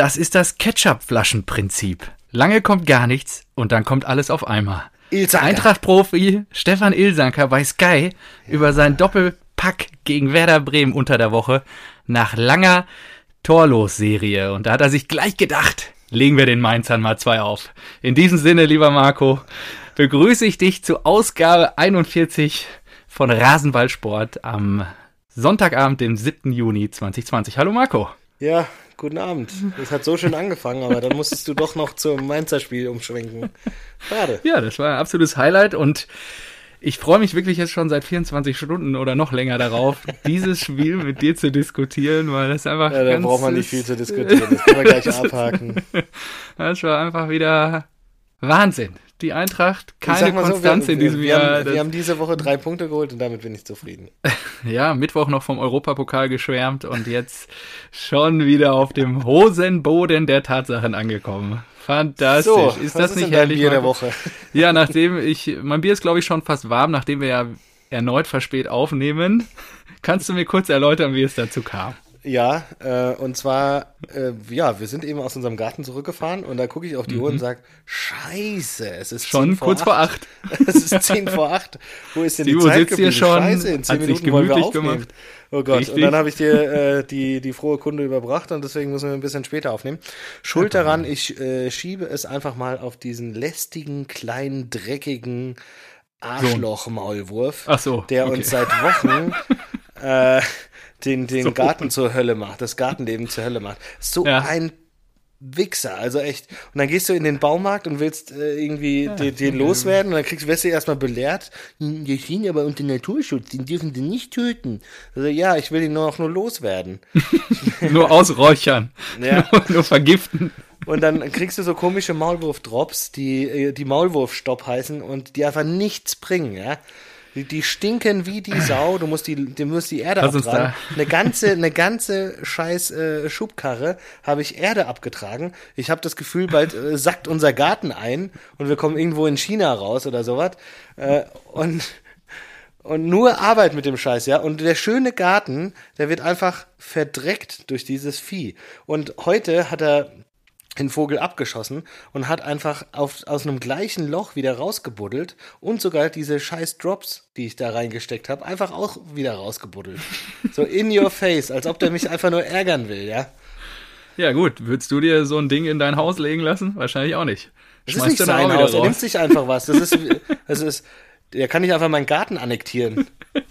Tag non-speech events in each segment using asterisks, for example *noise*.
Das ist das Ketchup-Flaschenprinzip. Lange kommt gar nichts und dann kommt alles auf einmal. Eintracht-Profi Stefan Ilsanker bei Sky über sein Doppelpack gegen Werder Bremen unter der Woche nach langer Torlos-Serie. Und da hat er sich gleich gedacht, legen wir den Mainzern mal zwei auf. In diesem Sinne, lieber Marco, begrüße ich dich zu Ausgabe 41 von Rasenballsport am Sonntagabend, dem 7. Juni 2020. Hallo Marco. Ja, guten Abend. Es hat so schön angefangen, aber dann musstest du doch noch zum Mainzer Spiel umschwenken. Schade. Ja, das war ein absolutes Highlight und ich freue mich wirklich jetzt schon seit 24 Stunden oder noch länger darauf, dieses Spiel mit dir zu diskutieren, weil das einfach. Ja, da braucht man nicht viel zu diskutieren. Das können wir gleich *laughs* abhaken. Das war einfach wieder Wahnsinn. Die Eintracht, keine mal so, Konstanz wir, in diesem wir, Jahr. Haben, wir haben diese Woche drei Punkte geholt und damit bin ich zufrieden. *laughs* ja, Mittwoch noch vom Europapokal geschwärmt und jetzt schon wieder auf dem Hosenboden der Tatsachen angekommen. Fantastisch. So, ist das ist nicht herrlich? Bier der? Woche? *laughs* Ja, nachdem ich, mein Bier ist glaube ich schon fast warm, nachdem wir ja erneut verspät aufnehmen. Kannst du mir kurz erläutern, wie es dazu kam? Ja, äh, und zwar, äh, ja, wir sind eben aus unserem Garten zurückgefahren und da gucke ich auf die Uhr und sage, scheiße, es ist Mhm. Schon 10 vor kurz vor acht. acht. *laughs* Es ist 10 vor 8. Wo ist denn Die die, Zeit sitzt hier geblieben? schon, Scheiße, in 10 hat sich Minuten wollen wir aufnehmen. gemacht. Oh Gott, Richtig. und dann habe ich dir äh, die, die frohe Kunde überbracht und deswegen müssen wir ein bisschen später aufnehmen. Schuld daran, ich äh, schiebe es einfach mal auf diesen lästigen, kleinen, dreckigen Arschloch-Maulwurf, so, der okay. uns seit Wochen *laughs* äh, den, den Garten zur Hölle macht, das Gartenleben zur Hölle macht. So Ja. ein Wichser, also echt. Und dann gehst du in den Baumarkt und willst äh, irgendwie den, den loswerden und dann kriegst, du erstmal belehrt. "Hm, Die stehen aber unter Naturschutz, den dürfen sie nicht töten. Also ja, ich will ihn nur auch nur loswerden. *laughs* Nur ausräuchern. *laughs* Ja. Nur, nur vergiften. Und dann kriegst du so komische Maulwurf-Drops, die, äh, die Maulwurfstopp heißen und die einfach nichts bringen, ja. Die, die stinken wie die *laughs* Sau, du musst die, du musst die Erde Lass abtragen. Eine ganze, eine ganze scheiß äh, Schubkarre habe ich Erde abgetragen. Ich habe das Gefühl, bald äh, sackt unser Garten ein und wir kommen irgendwo in China raus oder sowas. Äh, und und nur Arbeit mit dem Scheiß, ja. Und der schöne Garten, der wird einfach verdreckt durch dieses Vieh. Und heute hat er den Vogel abgeschossen und hat einfach auf, aus einem gleichen Loch wieder rausgebuddelt und sogar diese scheiß Drops, die ich da reingesteckt habe, einfach auch wieder rausgebuddelt. *laughs* So in your face, als ob der mich einfach nur ärgern will, ja. Ja gut, würdest du dir so ein Ding in dein Haus legen lassen? Wahrscheinlich auch nicht. Das ist nicht sein Haus, er nimmt sich einfach was. Das ist, das ist, der kann nicht einfach meinen Garten annektieren. *laughs*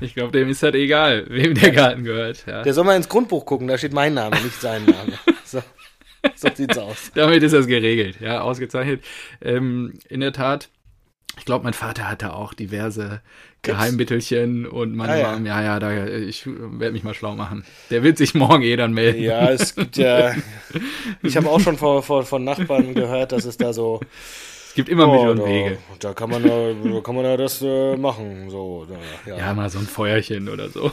Ich glaube, dem ist das egal, wem der Garten gehört. Ja. Der soll mal ins Grundbuch gucken, da steht mein Name, nicht sein Name. *laughs* So, so sieht's aus. *laughs* Damit ist das geregelt, ja, ausgezeichnet. Ähm, in der Tat, ich glaube, mein Vater hatte auch diverse Geheimmittelchen und meine Ah, ja. Mom, ja, ja, da, ich werde mich mal schlau machen. Der wird sich morgen eh dann melden. Ja, es gibt ja. *laughs* Ich habe auch schon von, von, von Nachbarn gehört, dass es da so. Es gibt immer Mittel oh, und da, Wege. da kann man ja, da kann man ja das äh, machen. So, da, ja. Ja, mal so ein Feuerchen oder so.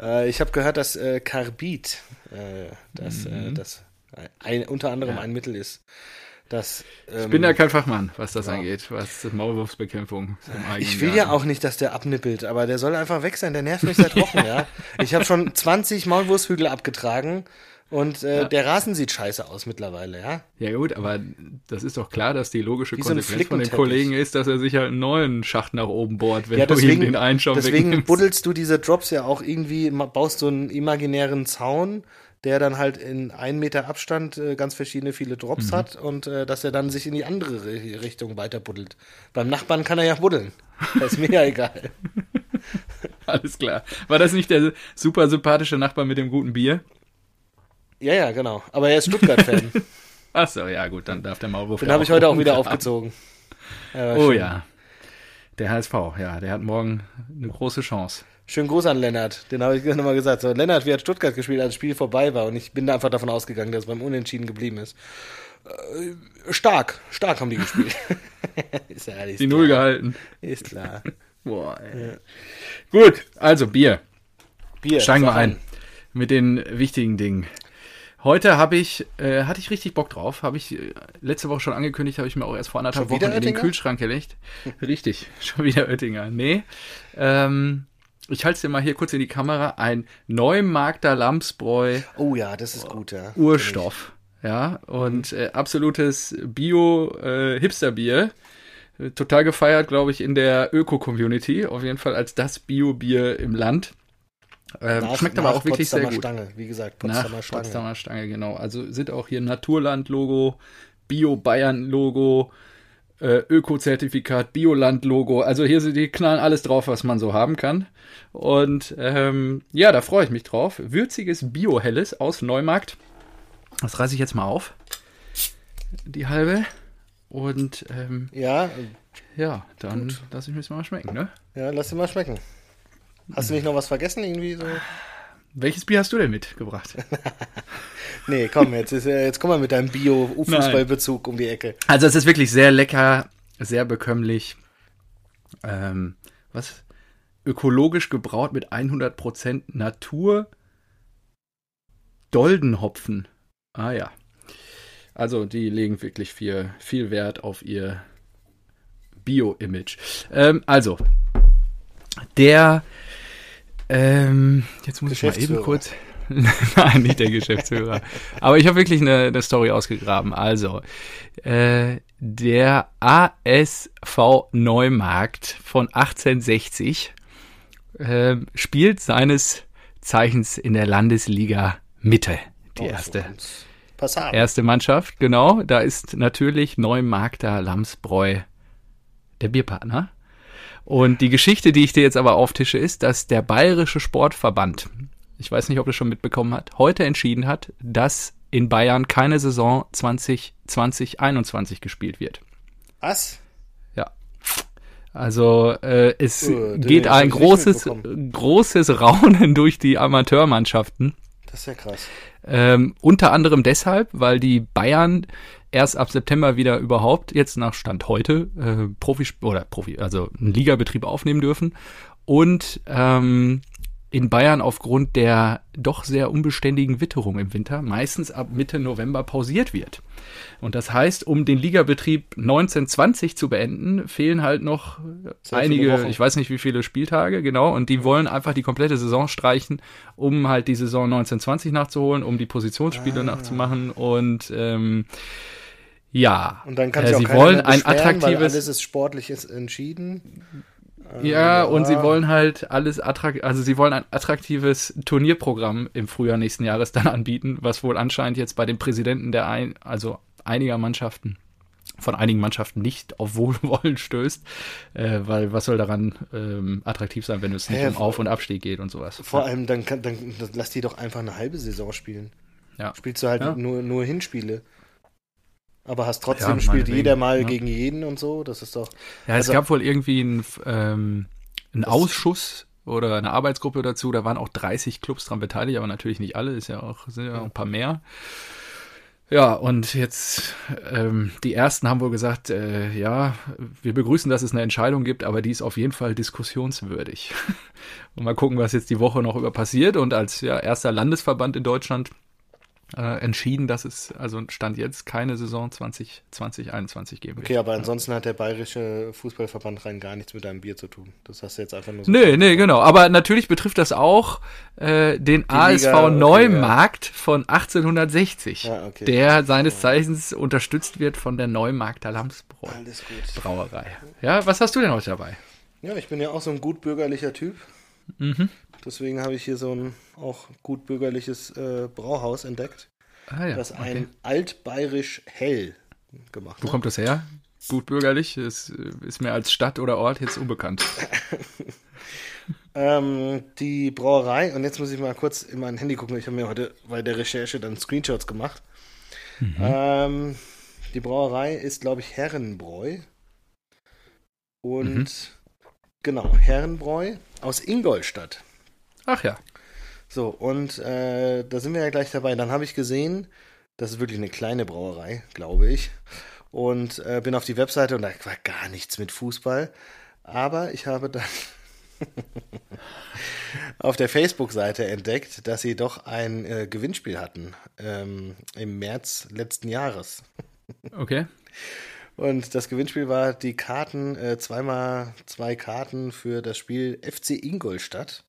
Äh, ich habe gehört, dass äh, Carbid, äh, das, äh, das ein, unter anderem ein Mittel ist. Das, ähm, Ich bin ja kein Fachmann, was das angeht, was Maulwurfsbekämpfung Ich will ja Garten. auch nicht, dass der abnippelt, aber der soll einfach weg sein. Der nervt mich seit Wochen, ja. *laughs* Ich habe schon 20 Maulwurfshügel abgetragen und äh, der Rasen sieht scheiße aus mittlerweile, ja. Ja gut, aber das ist doch klar, dass die logische Wie so Konsequenz von den Flickenteppich. Kollegen ist, dass er sich halt einen neuen Schacht nach oben bohrt, wenn Ja, du ihm deswegen, den einen schon deswegen wegnimmst. buddelst du diese Drops ja auch irgendwie, baust so einen imaginären Zaun, der dann halt in einen Meter Abstand äh, ganz verschiedene viele Drops Mhm. hat und äh, dass er dann sich in die andere Ri- Richtung weiter buddelt. Beim Nachbarn kann er ja buddeln. Das ist mir ja egal. *laughs* Alles klar. War das nicht der super sympathische Nachbar mit dem guten Bier? Ja, ja, genau. Aber er ist Stuttgart-Fan. *laughs* Ach so, ja gut, dann darf der Maulwurf Den habe ich heute auch wieder rumgraben. aufgezogen. *laughs* Ja, Oh schön. ja. Der HSV, ja, der hat morgen eine große Chance. Schönen Gruß an Lennart. Den habe ich *laughs* nochmal gesagt. So, Lennart, wie hat Stuttgart gespielt, als das Spiel vorbei war? Und ich bin da einfach davon ausgegangen, dass es beim Unentschieden geblieben ist. Äh, stark, stark haben die gespielt. *laughs* ist ja alles Die klar. Null gehalten. Ist klar. *laughs* Boah, ey. Gut, also Bier. Bier. Steigen wir ein mit den wichtigen Dingen. Heute habe ich, äh, hatte ich richtig Bock drauf. Habe ich äh, letzte Woche schon angekündigt, habe ich mir auch erst vor anderthalb Wochen in den? Kühlschrank gelegt. richtig, schon wieder Oettinger. Nee. Ähm, ich halte es dir mal hier kurz in die Kamera, ein Neumarkter Lamsbräu Oh ja, das ist gut, ja. Urstoff. Ja, und äh, absolutes Bio-Hipster-Bier. Äh, Total gefeiert, glaube ich, in der Öko-Community. Auf jeden Fall als das Bio-Bier im Land. Ähm, Nach- schmeckt aber nach auch wirklich Potsdamer sehr gut. Stange, wie gesagt, Nach Potsdamer Stange. Potsdamer Stange, genau. Also sind auch hier Naturland-Logo, Bio-Bayern-Logo, äh, Öko-Zertifikat, Bioland-Logo. Also hier sind die knallen alles drauf, was man so haben kann. Und ähm, ja, da freue ich mich drauf. Würziges Bio-Helles aus Neumarkt. Das reiße ich jetzt mal auf. Die halbe. Und ähm, Ja, ja, dann lasse ich mir das mal schmecken, ne? ja, lass dir mal schmecken. Hast du nicht noch was vergessen irgendwie so? Welches Bier hast du denn mitgebracht? *laughs* Nee, komm, jetzt ist äh, jetzt komm mal mit deinem Bio-Fußballbezug um die Ecke. Also es ist wirklich sehr lecker, sehr bekömmlich. Ähm, was? Ökologisch gebraut mit 100% Natur. Doldenhopfen. Ah ja. Also die legen wirklich viel, viel Wert auf ihr Bio-Image. Ähm, also, der, ähm, jetzt muss ich mal eben kurz, *laughs* nein, nicht der Geschäftsführer, aber ich habe wirklich eine, eine Story ausgegraben. Also, äh, der ASV Neumarkt von 1860 äh, spielt seines Zeichens in der Landesliga Mitte, die Oh, erste. Erste Mannschaft, genau. Da ist natürlich Neumarkter Lamsbräu der Bierpartner. Und die Geschichte, die ich dir jetzt aber auftische, ist, dass der Bayerische Sportverband, ich weiß nicht, ob du es schon mitbekommen hat, heute entschieden hat, dass in Bayern keine Saison 2020-21 gespielt wird. Was? Ja. Also äh, es Äh, geht ein großes, großes Raunen *laughs* durch die Amateurmannschaften. Das ist ja krass. Ähm, unter anderem deshalb, weil die Bayern erst ab September wieder überhaupt, jetzt nach Stand heute, äh, Profi oder Profi, also einen Ligabetrieb aufnehmen dürfen. Und ähm, in Bayern aufgrund der doch sehr unbeständigen Witterung im Winter meistens ab Mitte November pausiert wird. Und das heißt, um den Ligabetrieb 1920 zu beenden, fehlen halt noch einige, ich weiß nicht wie viele Spieltage, genau, und die wollen einfach die komplette Saison streichen, um halt die Saison 1920 nachzuholen, um die Positionsspiele Ah. nachzumachen und ähm, ja, Und dann kann äh, sie wollen ein beschweren, weil attraktives alles ist sportliches entschieden. Ja, und sie ja. wollen halt alles attrakt, also sie wollen ein attraktives Turnierprogramm im Frühjahr nächsten Jahres dann anbieten, was wohl anscheinend jetzt bei den Präsidenten der ein, also einiger Mannschaften, von einigen Mannschaften nicht auf Wohlwollen stößt, äh, weil was soll daran ähm, attraktiv sein, wenn es nicht Hä, um Auf- und Abstieg geht und sowas. Vor allem, dann, kann, dann dann lass die doch einfach eine halbe Saison spielen. Ja. Spielst du halt Ja. nur, nur Hinspiele. Aber hast trotzdem, Ja, spielt jeder mal ja. gegen jeden und so. Das ist doch. Ja, es Also- gab wohl irgendwie einen, ähm, einen Ausschuss oder eine Arbeitsgruppe dazu. Da waren auch 30 Clubs dran beteiligt, aber natürlich nicht alle. Ist ja auch, sind ja auch ein paar mehr. Ja, und jetzt, ähm, die ersten haben wohl gesagt, äh, ja, wir begrüßen, dass es eine Entscheidung gibt, aber die ist auf jeden Fall diskussionswürdig. *laughs* Und mal gucken, was jetzt die Woche noch über passiert. Und als ja, erster Landesverband in Deutschland äh, entschieden, dass es, also Stand jetzt, keine Saison 2020, 21 geben wird. Okay, aber ansonsten hat der Bayerische Fußballverband rein gar nichts mit deinem Bier zu tun. Das hast du jetzt einfach nur so. Nee, nee, genau. Aber natürlich betrifft das auch äh, den ASV Liga, okay, Neumarkt von 1860, Ja, okay. der seines Zeichens unterstützt wird von der Neumarkter Lamsbräu Alles gut. Brauerei. Ja, was hast du denn heute dabei? Ja, ich bin ja auch so ein gutbürgerlicher Typ. Mhm. Deswegen habe ich hier so ein auch gutbürgerliches äh, Brauhaus entdeckt, Ah ja, das okay. ein altbayerisch hell gemacht Wo hat. kommt das her? Gut bürgerlich, ist, äh, ist mir als Stadt oder Ort jetzt unbekannt. *laughs* Ähm, die Brauerei, und jetzt muss ich mal kurz in mein Handy gucken, ich habe mir heute bei der Recherche dann Screenshots gemacht. Ähm, die Brauerei ist, glaube ich, Herrenbräu. Und Mhm. genau, Herrenbräu aus Ingolstadt. Ach ja. So, und äh, da sind wir ja gleich dabei. Dann habe ich gesehen, das ist wirklich eine kleine Brauerei, glaube ich. Und äh, bin auf die Webseite und da war gar nichts mit Fußball. Aber ich habe dann *laughs* auf der Facebook-Seite entdeckt, dass sie doch ein äh, Gewinnspiel hatten ähm, im März letzten Jahres. Okay. Und das Gewinnspiel war die Karten, äh, zweimal zwei Karten für das Spiel FC Ingolstadt.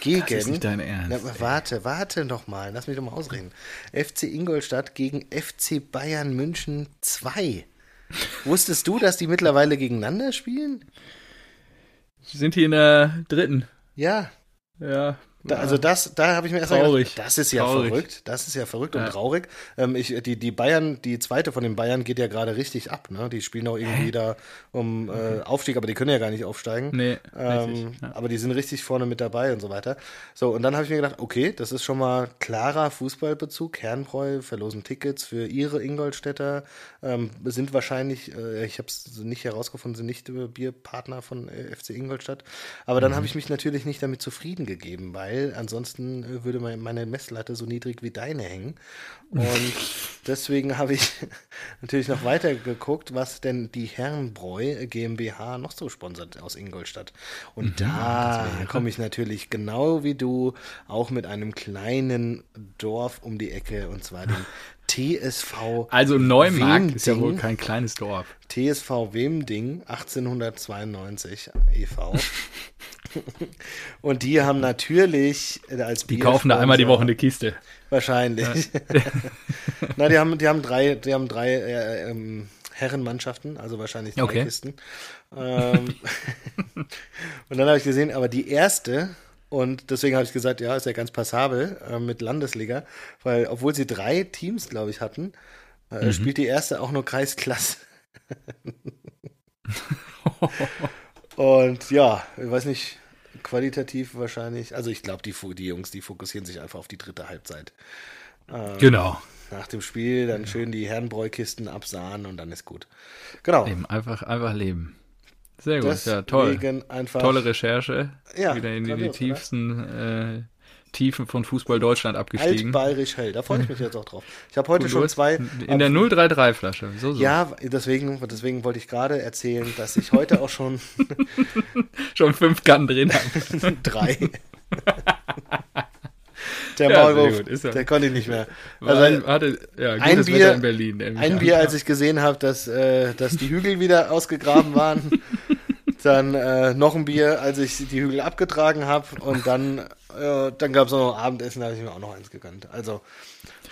Gegen. Das ist nicht dein Ernst. Na, warte, warte doch mal, lass mich doch mal ausreden. FC Ingolstadt gegen FC Bayern München 2. Wusstest du, dass die mittlerweile gegeneinander spielen? Sind die in der dritten? Ja. Ja. Da, also das, da habe ich mir erst Traurig. gedacht, das ist ja Traurig. verrückt. Das ist ja verrückt und Ja. traurig. Ähm, ich, die, die Bayern, die zweite von den Bayern geht ja gerade richtig ab. Ne? Die spielen auch irgendwie da um äh, Aufstieg, aber die können ja gar nicht aufsteigen. Nee, Ähm, richtig, ja. Aber die sind richtig vorne mit dabei und so weiter. So, und dann habe ich mir gedacht, okay, das ist schon mal klarer Fußballbezug. Herrenbräu verlosen Tickets für ihre Ingolstädter. Ähm, sind wahrscheinlich, äh, ich habe es nicht herausgefunden, sind nicht äh, Bierpartner von äh, FC Ingolstadt. Aber dann habe ich mich natürlich nicht damit zufrieden gegeben, weil ansonsten äh, würde mein- meine Messlatte so niedrig wie deine hängen. Und *laughs* deswegen habe ich *laughs* natürlich noch weiter geguckt, was denn die Herrenbräu GmbH noch so sponsert aus Ingolstadt. Und da komme ich natürlich genau wie du auch mit einem kleinen Dorf um die Ecke und zwar dem *laughs* TSV Also Neumarkt ist ja wohl kein kleines Dorf. TSV Wemding 1892 e.V. Und die haben natürlich äh, als Die kaufen da einmal die Woche eine Kiste. Wahrscheinlich. *laughs* Na, die haben, die haben drei, die haben drei äh, ähm, Herrenmannschaften, also wahrscheinlich drei Okay. Kisten. Ähm, *laughs* und dann habe ich gesehen, aber die erste, und deswegen habe ich gesagt, ja, ist ja ganz passabel äh, mit Landesliga, weil obwohl sie drei Teams, glaube ich, hatten, äh, spielt die erste auch nur Kreisklasse. *laughs* und ja, ich weiß nicht, qualitativ wahrscheinlich, also ich glaube, die, die Jungs, die fokussieren sich einfach auf die dritte Halbzeit. Genau. Nach dem Spiel dann schön die Herrenbräukisten absahen und dann ist gut. Genau. Leben. Einfach, einfach leben. Sehr gut, ja, toll. Deswegen einfach. Tolle Recherche. Ja, Wieder in die, die grandios, oder? tiefsten äh, Tiefen von Fußball Deutschland abgestiegen. Altbayerisch hell. Da freue ich mich jetzt auch drauf. Ich habe heute Du schon zwei. In der 033-Flasche. So, so. Ja, deswegen, deswegen wollte ich gerade erzählen, dass ich heute auch schon *laughs* Schon fünf Kannen drin *laughs* habe. drei. *laughs* Der Ja, Maulwurf, der konnte ich nicht mehr. Also, hatte, ja, ein Bier- Wetter in Berlin. ein an. Bier, als ich gesehen habe, dass, äh, dass die Hügel wieder ausgegraben waren. *laughs* Dann äh, noch ein Bier, als ich die Hügel abgetragen habe. Und dann, äh, dann gab es noch Abendessen, da habe ich mir auch noch eins gegönnt. Also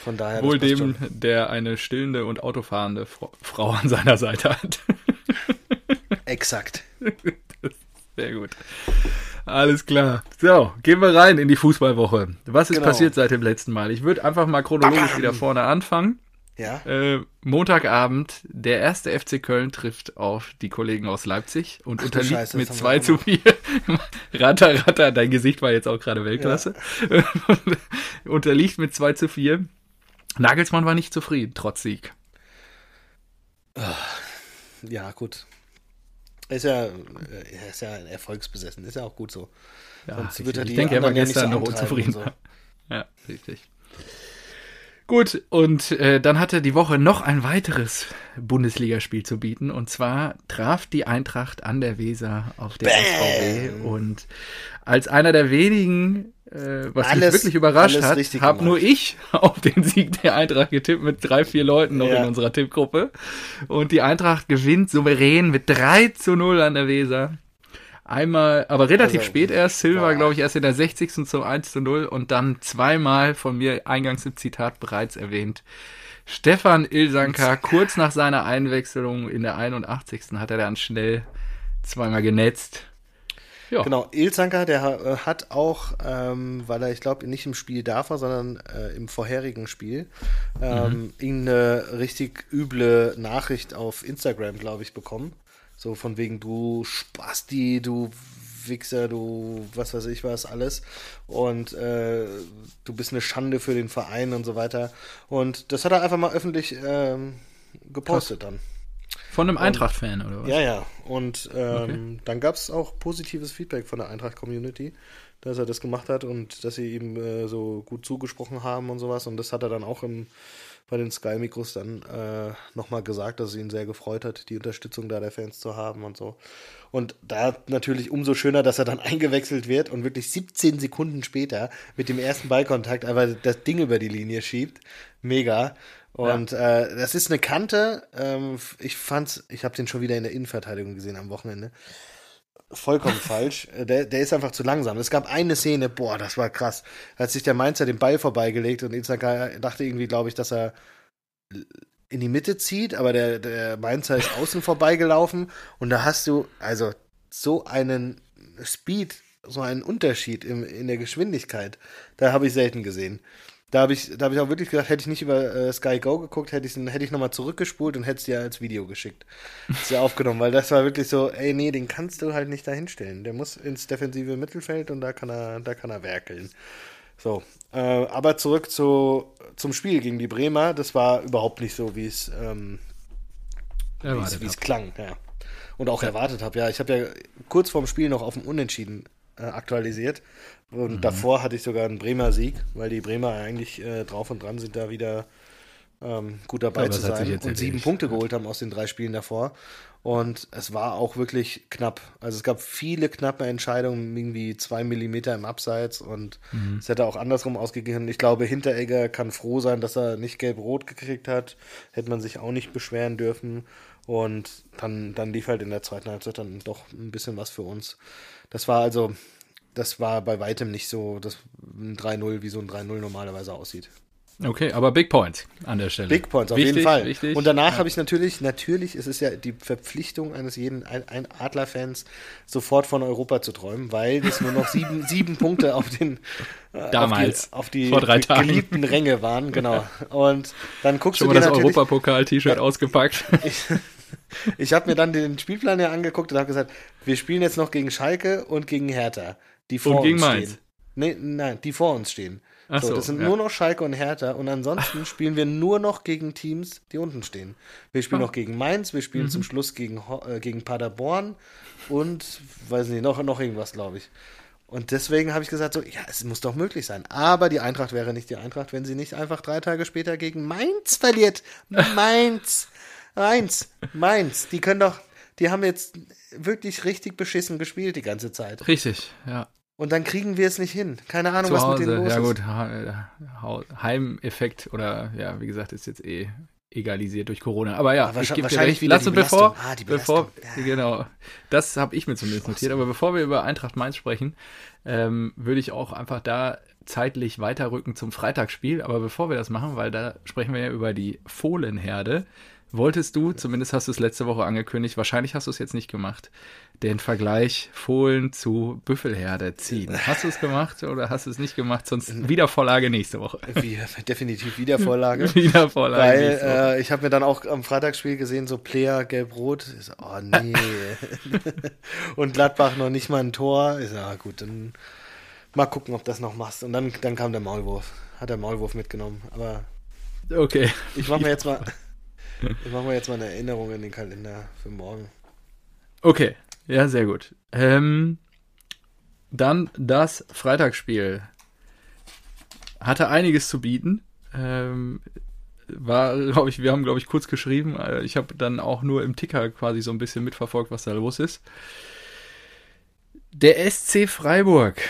von daher. Wohl dem, schon. der eine stillende und autofahrende Frau, Frau an seiner Seite hat. Exakt. *laughs* Sehr gut. Alles klar. So, gehen wir rein in die Fußballwoche. Was ist Genau. passiert seit dem letzten Mal? Ich würde einfach mal chronologisch wieder vorne anfangen. Ja. Äh, Montagabend, der erste FC Köln trifft auf die Kollegen aus Leipzig und du unterliegt Scheiße, mit das haben 2 wir zu 4. *laughs* ratter, ratter, dein Gesicht war jetzt auch gerade Weltklasse. *laughs* unterliegt mit 2 zu 4. Nagelsmann war nicht zufrieden, trotz Sieg. Ja, gut. Ist ja, äh, er ist ja erfolgsbesessen, ist ja auch gut so. Ja, Sonst wird er ich die denke, er war ja gestern so noch unzufrieden. und *laughs* Ja, richtig. Gut, und äh, dann hatte die Woche noch ein weiteres Bundesligaspiel zu bieten. Und zwar traf die Eintracht an der Weser auf der SVW. Und als einer der wenigen, äh, was Alles- mich wirklich überrascht hat, habe nur ich *laughs* auf den Sieg der Eintracht getippt mit drei, vier Leuten noch Ja. in unserer Tippgruppe. Und die Eintracht gewinnt souverän mit 3 zu 0 an der Weser. Einmal, aber relativ Also, spät erst. Silva, glaube ich, erst in der 60. zum 1 zu 0 und dann zweimal von mir eingangs im Zitat bereits erwähnt. Stefan Ilsanker, kurz nach seiner Einwechslung in der 81. hat er dann schnell zweimal genetzt. Ja, Genau, Ilzanker, der äh, hat auch, ähm, weil er, ich glaube, nicht im Spiel da war, sondern äh, im vorherigen Spiel, ähm, irgendeine richtig üble Nachricht auf Instagram, glaube ich, bekommen. So von wegen, du Spasti, du Wichser, du was weiß ich was, alles. Und äh, du bist eine Schande für den Verein und so weiter. Und das hat er einfach mal öffentlich ähm, gepostet dann. Von einem Eintracht-Fan, oder was? Ja, ja. Und ähm, dann gab es auch positives Feedback von der Eintracht-Community, dass er das gemacht hat und dass sie ihm äh, so gut zugesprochen haben und sowas. Und das hat er dann auch im, bei den Sky-Mikros dann äh, nochmal gesagt, dass es ihn sehr gefreut hat, die Unterstützung da der Fans zu haben und so. Und da natürlich umso schöner, dass er dann *laughs* eingewechselt wird und wirklich 17 Sekunden später mit dem ersten Ballkontakt einfach das Ding über die Linie schiebt. Mega. Und äh, das ist eine Kante. Ähm, ich fand's, ich habe den schon wieder in der Innenverteidigung gesehen am Wochenende. Vollkommen *laughs* falsch. Äh, Der, der ist einfach zu langsam. Es gab eine Szene, boah, das war krass. Da hat sich der Mainzer den Ball vorbeigelegt und Izaka dachte irgendwie, glaube ich, dass er in die Mitte zieht, aber der, der Mainzer ist außen *laughs* vorbeigelaufen und da hast du also so einen Speed, so einen Unterschied im, in der Geschwindigkeit. Da habe ich selten gesehen. Da habe ich, da habe ich auch wirklich gedacht, hätte ich nicht über äh, Sky Go geguckt, hätte ich hätte ich nochmal zurückgespult und hätte es dir als Video geschickt. Ist ja aufgenommen, weil das war wirklich so, ey, nee, den kannst du halt nicht da hinstellen. Der muss ins defensive Mittelfeld und da kann er, da kann er werkeln. So, äh, aber zurück zu, zum Spiel gegen die Bremer. Das war überhaupt nicht so, wie es ähm, wie es- hab. klang, ja. Und auch erwartet habe. Ja, ich habe ja kurz vorm Spiel noch auf dem Unentschieden äh, aktualisiert. Und Mhm. davor hatte ich sogar einen Bremer Sieg, weil die Bremer eigentlich äh, drauf und dran sind, da wieder ähm, gut dabei Aber zu sein und sieben. Punkte geholt haben aus den drei Spielen davor. Und es war auch wirklich knapp. Also es gab viele knappe Entscheidungen, irgendwie zwei Millimeter im Abseits und Mhm. es hätte auch andersrum ausgegeben. Ich glaube, Hinteregger kann froh sein, dass er nicht gelb-rot gekriegt hat. Hätte man sich auch nicht beschweren dürfen. Und dann, dann lief halt in der zweiten Halbzeit dann doch ein bisschen was für uns. Das war also, das war bei weitem nicht so, das ein 3-0, wie so ein 3-0 normalerweise aussieht. Okay, aber Big Points an der Stelle. Big Points, auf Wichtig, jeden Fall. Wichtig. Und danach Ja. habe ich natürlich, natürlich ist es ja die Verpflichtung eines jeden ein, ein Adler-Fans, sofort von Europa zu träumen, weil es nur noch sieben, *laughs* sieben Punkte auf den äh, Damals, auf die, auf die vor drei Tagen. geliebten Ränge waren, genau. *laughs* Und dann guckst schon du mal dir das natürlich, Europapokal-T-Shirt ausgepackt. *laughs* ich, ich habe mir dann den Spielplan ja angeguckt und habe gesagt, wir spielen jetzt noch gegen Schalke und gegen Hertha, die vor gegen uns Mainz. stehen. Nee, nein, die vor uns stehen. So, so, das sind ja. nur noch Schalke und Hertha und ansonsten *laughs* spielen wir nur noch gegen Teams, die unten stehen. Wir spielen Ah. noch gegen Mainz, wir spielen Mhm. zum Schluss gegen, äh, gegen Paderborn und weiß nicht, noch, noch irgendwas, glaube ich. Und deswegen habe ich gesagt, so, ja, es muss doch möglich sein. Aber die Eintracht wäre nicht die Eintracht, wenn sie nicht einfach drei Tage später gegen Mainz verliert. *laughs* Mainz. Mainz. Mainz. Die können doch, die haben jetzt wirklich richtig beschissen gespielt die ganze Zeit. Richtig, ja. Und dann kriegen wir es nicht hin. Keine Ahnung, Zu was mit denen los ja ist. gut, Ha- Ha- Heimeffekt oder ja, wie gesagt, ist jetzt eh egalisiert durch Corona. Aber ja, Aber ich wahrscheinlich- gebe dir recht. wieder Lass die uns bevor. Ah, die bevor, Belastung. genau, das habe ich mir zumindest notiert. Aber bevor wir über Eintracht Mainz sprechen, ähm, würde ich auch einfach da zeitlich weiterrücken zum Freitagsspiel. Aber bevor wir das machen, weil da sprechen wir ja über die Fohlenherde. Wolltest du, zumindest hast du es letzte Woche angekündigt, wahrscheinlich hast du es jetzt nicht gemacht, den Vergleich Fohlen zu Büffelherde ziehen. Hast du es gemacht oder hast du es nicht gemacht? Sonst wieder Vorlage nächste Woche. Wie, definitiv wieder Vorlage. *laughs* Wieder Vorlage Weil äh, ich habe mir dann auch am Freitagsspiel gesehen, so Player gelb-rot. So, oh nee. *laughs* und Gladbach noch nicht mal ein Tor. Ich so, ah, gut, dann mal gucken, ob das noch machst. Und dann, dann kam der Maulwurf. Hat der Maulwurf mitgenommen. Aber Okay. ich mache mir jetzt mal. Ich mache mir jetzt mal eine Erinnerung in den Kalender für morgen. Okay, ja, sehr gut. Ähm, dann das Freitagsspiel. Hatte einiges zu bieten. Ähm, war, glaube ich, wir haben, glaube ich, kurz geschrieben. Äh, Ich habe dann auch nur im Ticker quasi so ein bisschen mitverfolgt, was da los ist. Der SC Freiburg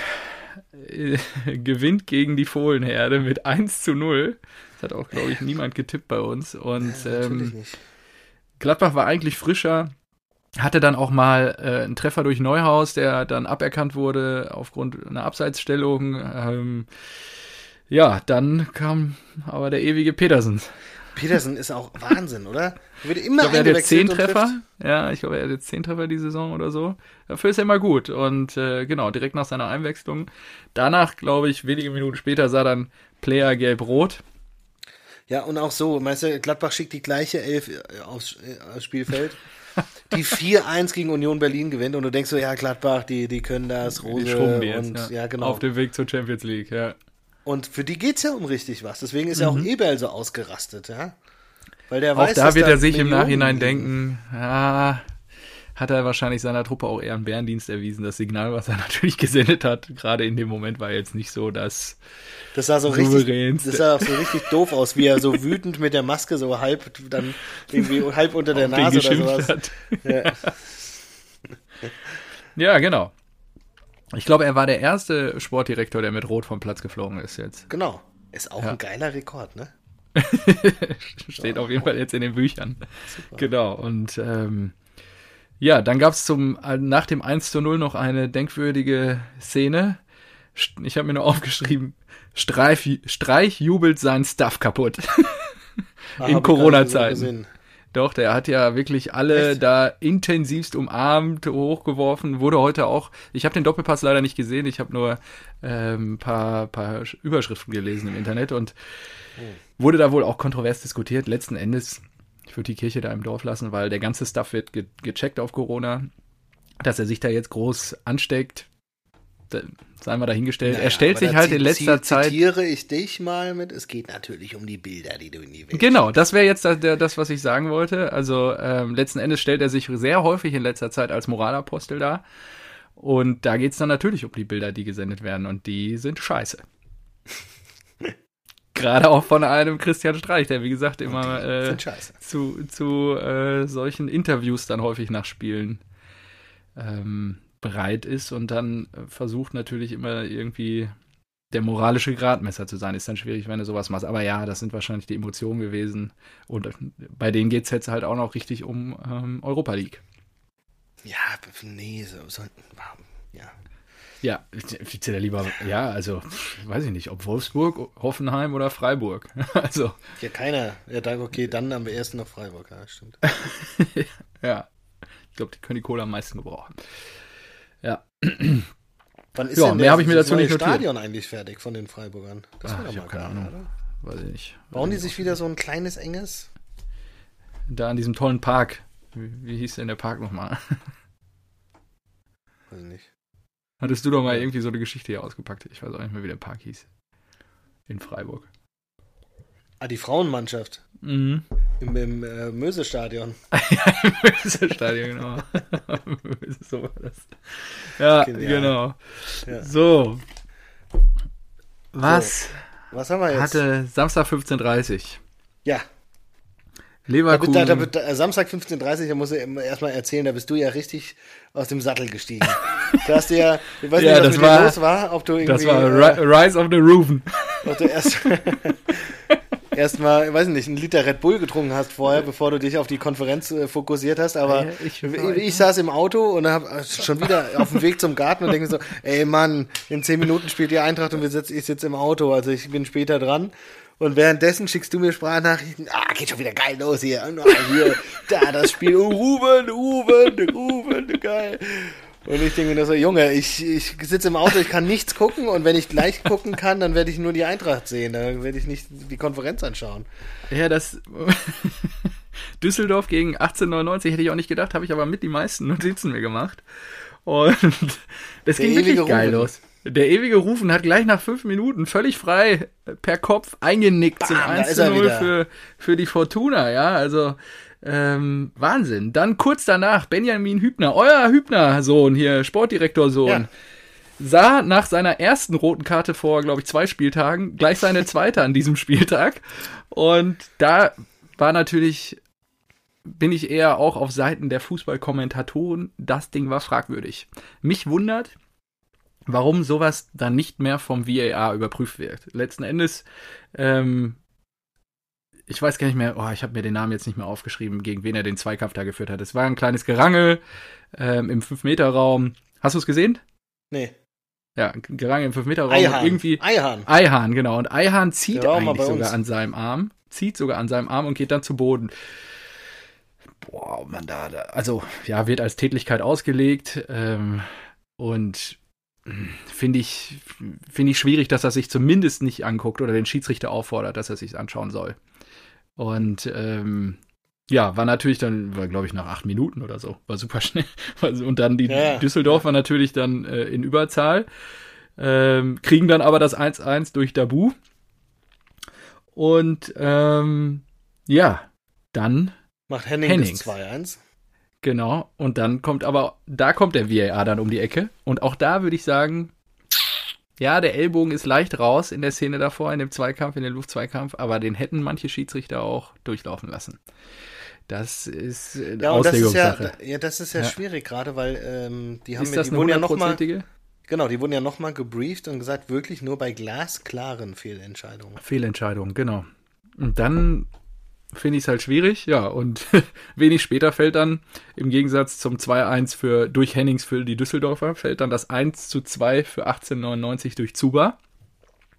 äh, *laughs* gewinnt gegen die Fohlenherde mit 1 zu 0. Das hat auch, glaube ich, niemand getippt bei uns. Und ähm. Gladbach war eigentlich frischer, hatte dann auch mal äh, einen Treffer durch Neuhaus, der dann aberkannt wurde aufgrund einer Abseitsstellung. Ähm, ja, dann kam aber der ewige Petersen. Petersen ist auch Wahnsinn, oder? Wird immer Ich glaube, er hat zehn Treffer. Ja, ich glaube, er hat jetzt zehn Treffer die Saison oder so. Dafür ist er immer gut. Und äh, genau, direkt nach seiner Einwechslung. Danach, glaube ich, wenige Minuten später sah dann Player gelb-rot. Ja, und auch so, meinst du, Gladbach schickt die gleiche Elf äh, aufs, äh, aufs Spielfeld, *laughs* die 4-1 gegen Union Berlin gewinnt und du denkst so, ja, Gladbach, die, die können das, Rose Die schrubben jetzt, und ja. ja, genau. Auf dem Weg zur Champions League, ja. Und für die geht's ja um richtig was. Deswegen ist ja auch Eberl so ausgerastet, ja. Weil der Mhm. Auch weiß, da wird er sich im Nachhinein liegen. denken, ja, hat er wahrscheinlich seiner Truppe auch eher einen Bärendienst erwiesen. Das Signal, was er *laughs* natürlich gesendet hat, gerade in dem Moment war jetzt nicht so, dass Das sah so richtig, das sah auch so richtig doof aus, wie er so wütend mit der Maske so halb dann irgendwie halb unter der Nase oder sowas. hat. Ja. *laughs* Ja, genau. Ich glaube, er war der erste Sportdirektor, der mit Rot vom Platz geflogen ist jetzt. Genau. Ist auch Ja. ein geiler Rekord, ne? *laughs* Steht auf jeden Fall jetzt in den Büchern. Super. Genau. Und ähm, ja, dann gab es zum nach dem 1 zu 0 noch eine denkwürdige Szene. Ich habe mir nur *laughs* aufgeschrieben, Streich, Streich jubelt sein Stuff kaputt. *laughs* Ah, in Corona-Zeiten. Doch, der hat ja wirklich alle Echt? da intensivst umarmt, hochgeworfen. Wurde heute auch, ich habe den Doppelpass leider nicht gesehen, ich habe nur ein ähm, paar, paar Überschriften gelesen im Internet und oh. wurde da wohl auch kontrovers diskutiert. Letzten Endes, ich würde die Kirche da im Dorf lassen, weil der ganze Stuff wird ge gecheckt auf Corona. Dass er sich da jetzt groß ansteckt, seien wir dahingestellt. Naja, er stellt sich halt in letzter Zeit. Zitiere ich dich mal mit, es geht natürlich um die Bilder, die du in die Welt Genau, das wäre jetzt das, das, was ich sagen wollte. Also ähm, letzten Endes stellt er sich sehr häufig in letzter Zeit als Moralapostel dar. Und da geht es dann natürlich um die Bilder, die gesendet werden. Und die sind scheiße. Gerade auch von einem Christian Streich, der wie gesagt immer äh, zu, zu äh, solchen Interviews dann häufig nachspielen. Ähm, bereit ist und dann versucht natürlich immer irgendwie der moralische Gradmesser zu sein. Ist dann schwierig, wenn du sowas machst. Aber ja, das sind wahrscheinlich die Emotionen gewesen. Und bei denen geht es jetzt halt auch noch richtig um ähm, Europa League. Ja, nee, so, so ja. Ja, ich zähle lieber, ja, also, weiß ich nicht, ob Wolfsburg, Hoffenheim oder Freiburg. *laughs* Also. Ja, keiner. Ja, dann, okay, dann am ersten noch Freiburg, ja, stimmt. *laughs* ja, ich glaube, die können die Kohle am meisten gebrauchen. Ja. Wann ist ja, denn mehr habe ich mir dazu nicht notiert. Stadion eigentlich fertig von den Freiburgern? Das Ach, ich habe keine Ahnung. Oder? Weiß ich nicht. Bauen die sich wieder so ein kleines, enges? Da in diesem tollen Park. Wie, wie hieß denn der Park nochmal? *laughs* Weiß ich nicht. Hattest du doch mal irgendwie so eine Geschichte hier ausgepackt? Ich weiß auch nicht mehr, wie der Park hieß. In Freiburg. Ah, die Frauenmannschaft. Mhm. Im, im äh, Möse-Stadion. *laughs* ja, im Möse-Stadion, genau. *laughs* so war das. Ja, Genial. genau. Ja. So. Was, so. Was haben wir jetzt? Hatte Samstag 15.30 Uhr. Ja. Leverkusen. Da, da, da, Samstag 15.30 Uhr, da muss ich erstmal erzählen, da bist du ja richtig aus dem Sattel gestiegen. *laughs* *laughs* Du hast ja, ich weiß ja, nicht, was mit war, dir los war, ob du irgendwie. Das war äh, Rise of the Roofen. Ob du erst, *laughs* erstmal, weiß nicht, einen Liter Red Bull getrunken hast vorher, bevor du dich auf die Konferenz äh, fokussiert hast. Aber ich, ich, ich, saß im Auto und habe äh, schon wieder auf dem Weg zum Garten und denke so, ey Mann, in zehn Minuten spielt die Eintracht und wir sitz, ich sitze im Auto, also ich bin später dran. Und währenddessen schickst du mir Sprachnachrichten, ah, geht schon wieder geil los hier. Und, hier da, das Spiel, Ruben, Ruben, Ruben, geil. Und ich denke mir nur so, Junge, ich, ich sitze im Auto, ich kann nichts gucken und wenn ich gleich *laughs* gucken kann, dann werde ich nur die Eintracht sehen, dann werde ich nicht die Konferenz anschauen. Ja, das *laughs* Düsseldorf gegen 1899 hätte ich auch nicht gedacht, habe ich aber mit die meisten Notizen mir gemacht. Und *laughs* das Der ging wirklich Rufen. geil los. Der ewige Rufen hat gleich nach fünf Minuten völlig frei per Kopf eingenickt Bam, zum 1 0 für, für die Fortuna, ja, also ähm, Wahnsinn. Dann kurz danach Benjamin Hübner, euer Hübner-Sohn hier, Sportdirektor-Sohn. Ja. Sah nach seiner ersten roten Karte vor, glaube ich, zwei Spieltagen, gleich seine zweite an diesem Spieltag. Und da war natürlich, bin ich eher auch auf Seiten der Fußballkommentatoren, das Ding war fragwürdig. Mich wundert, warum sowas dann nicht mehr vom VAR überprüft wird. Letzten Endes ähm, ich weiß gar nicht mehr, oh, ich habe mir den Namen jetzt nicht mehr aufgeschrieben, gegen wen er den Zweikampf da geführt hat. Es war ein kleines Gerangel ähm, im 5-Meter-Raum. Hast du es gesehen? Nee. Ja, Gerangel im 5-Meter-Raum. Eihahn. Irgendwie, Eihahn. Eihahn, genau. Und Eihahn zieht eigentlich sogar an seinem Arm. Zieht sogar an seinem Arm und geht dann zu Boden. Boah, man da, da also ja, wird als Tätlichkeit ausgelegt. Ähm, und hm, finde ich, finde ich schwierig, dass er sich zumindest nicht anguckt oder den Schiedsrichter auffordert, dass er sich anschauen soll. Und ähm, ja, war natürlich dann, war glaube ich nach acht Minuten oder so, war super schnell. *laughs* Und dann die ja. Düsseldorf war natürlich dann äh, in Überzahl, ähm, kriegen dann aber das 1-1 durch Dabu. Und ähm, ja, dann macht Henning Hennings. 2-1. Genau, und dann kommt aber, da kommt der VAR dann um die Ecke. Und auch da würde ich sagen, ja, der Ellbogen ist leicht raus in der Szene davor, in dem Zweikampf, in dem Luftzweikampf, aber den hätten manche Schiedsrichter auch durchlaufen lassen. Das ist eine ja, Auslegungssache. Das ist ja, ja, das ist ja, ja. schwierig gerade, weil ähm, die haben ist das die wurden ja noch mal, Genau, die wurden ja nochmal gebrieft und gesagt, wirklich nur bei glasklaren Fehlentscheidungen. Fehlentscheidungen, genau. Und dann finde ich es halt schwierig, ja. Und *laughs* wenig später fällt dann, im Gegensatz zum 2-1 für durch Hennings für die Düsseldorfer, fällt dann das 1 zu 2 für 1899 durch Zuba.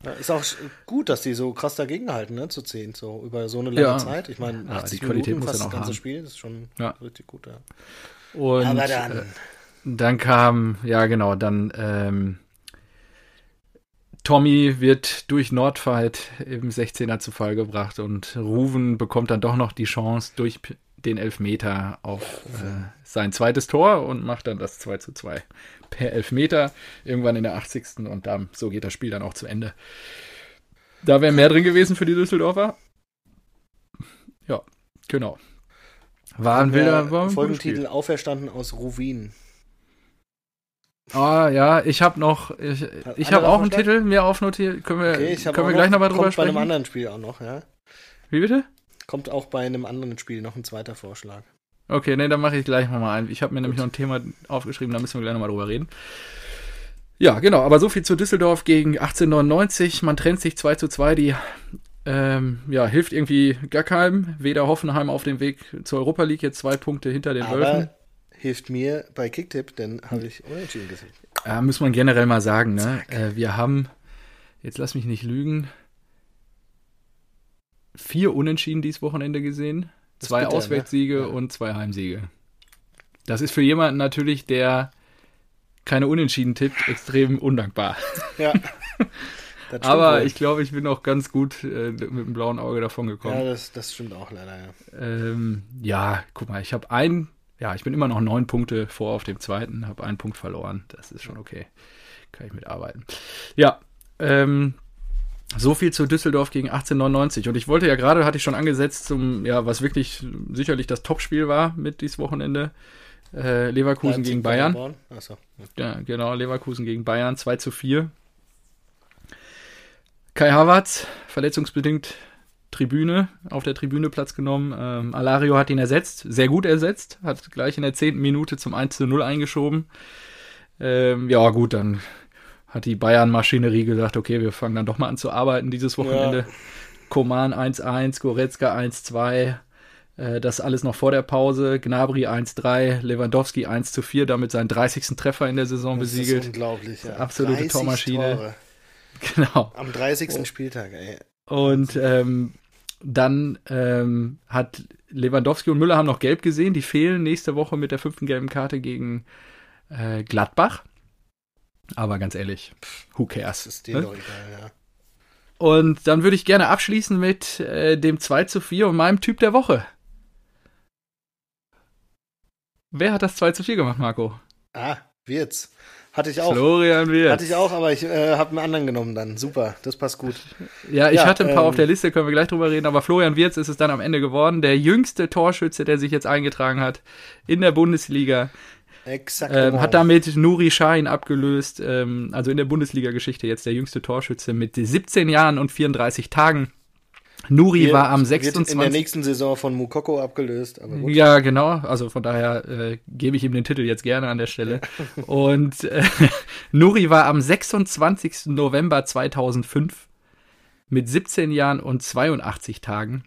Ja, ist auch gut, dass die so krass dagegen halten, ne, zu 10, so über so eine lange Ja. Zeit. Ich meine, Ja, 80 die Qualität Minuten muss fast er das noch ganze haben. Spiel, das ist schon Ja. richtig gut, ja. Und Aber dann, äh, dann kam, ja genau, dann ähm, Tommy wird durch Nordfight im 16er zu Fall gebracht und Ruven bekommt dann doch noch die Chance durch den Elfmeter auf äh, sein zweites Tor und macht dann das 2 zu 2 per Elfmeter irgendwann in der 80. und dann, so geht das Spiel dann auch zu Ende. Da wäre mehr drin gewesen für die Düsseldorfer. Ja, genau. War ein wilder, war ein gutes Folgentitel Spiel. Auferstanden aus Ruin. Ah, ja, ich habe noch, ich, ich habe auch einen? Titel mir aufnotiert. Können wir, Okay, können wir gleich noch, nochmal drüber kommt bei einem sprechen? anderen Spiel auch noch, ja. Wie bitte? Kommt auch bei einem anderen Spiel noch ein zweiter Vorschlag. Okay, nee, dann mache ich gleich nochmal ein. Ich habe mir nämlich noch ein Thema aufgeschrieben, da müssen wir gleich nochmal drüber reden. Ja, genau, aber so viel zu Düsseldorf gegen 1899. Man trennt sich 2 zu 2. Die ähm, ja, hilft irgendwie gar keinem. Weder Hoffenheim auf dem Weg zur Europa League, jetzt zwei Punkte hinter den Wölfen. Hilft mir bei Kicktipp, denn habe ich unentschieden gesehen. Ja, muss man generell mal sagen, ne? Äh, wir haben, jetzt lass mich nicht lügen, vier Unentschieden dieses Wochenende gesehen. Das Zwei bitter, ne? Auswärtssiege Ja. und zwei Heimsiege. Das ist für jemanden natürlich, der keine Unentschieden tippt, extrem undankbar. Ja. *laughs* Aber wohl. ich glaube, ich bin auch ganz gut äh, mit dem blauen Auge davon gekommen. Ja, das, das stimmt auch leider, ja. Ähm, ja, guck mal, ich habe ein, ja, ich bin immer noch neun Punkte vor auf dem zweiten, habe einen Punkt verloren. Das ist schon okay. Kann ich mitarbeiten. Ja, ähm, so viel zu Düsseldorf gegen 1899. Und ich wollte ja gerade, hatte ich schon angesetzt, zum, ja, was wirklich sicherlich das Topspiel war mit dieses Wochenende. Äh, Leverkusen Leipzig, gegen Bayern. Achso. Ja, genau, Leverkusen gegen Bayern 2 zu 4. Kai Havertz, verletzungsbedingt Tribüne, auf der Tribüne Platz genommen. Ähm, Alario hat ihn ersetzt, sehr gut ersetzt, hat gleich in der zehnten Minute zum 1 zu 0 eingeschoben. Ähm, ja, gut, dann hat die Bayern-Maschinerie gesagt, okay, wir fangen dann doch mal an zu arbeiten dieses Wochenende. Koman 1-1, Goretzka 1-2, äh, das alles noch vor der Pause. Gnabry 1-3, Lewandowski 1 zu 4, damit seinen 30. Treffer in der Saison Das ist besiegelt. unglaublich, ja. Absolute 30 Tormaschine. Tore *laughs* Genau. Am 30. Oh. Spieltag, ey. Und ähm, dann ähm, hat Lewandowski und Müller haben noch gelb gesehen. Die fehlen nächste Woche mit der fünften gelben Karte gegen äh, Gladbach. Aber ganz ehrlich, who Das cares? ist denen Ne? doch egal, ja. Und dann würde ich gerne abschließen mit äh, dem 2 zu 4 und meinem Typ der Woche. Wer hat das 2 zu 4 gemacht, Marco? Ah, wird's. Hatte ich auch. Florian Wirtz. Hatte ich auch, aber ich äh, habe einen anderen genommen dann. Super, das passt gut. Ja, ich Ja, hatte ein paar ähm, auf der Liste, können wir gleich drüber reden, aber Florian Wirtz ist es dann am Ende geworden. Der jüngste Torschütze, der sich jetzt eingetragen hat in der Bundesliga. Exakt. Ähm, hat damit Nuri Sahin abgelöst, ähm, also in der Bundesliga-Geschichte jetzt der jüngste Torschütze mit 17 Jahren und 34 Tagen. Nuri war am Wird in der 26. nächsten Saison von Mukoko abgelöst. Ja, genau. Also von daher äh, gebe ich ihm den Titel jetzt gerne an der Stelle. *laughs* Und äh, *laughs* Nuri war am 26. November 2005 mit 17 Jahren und 82 Tagen.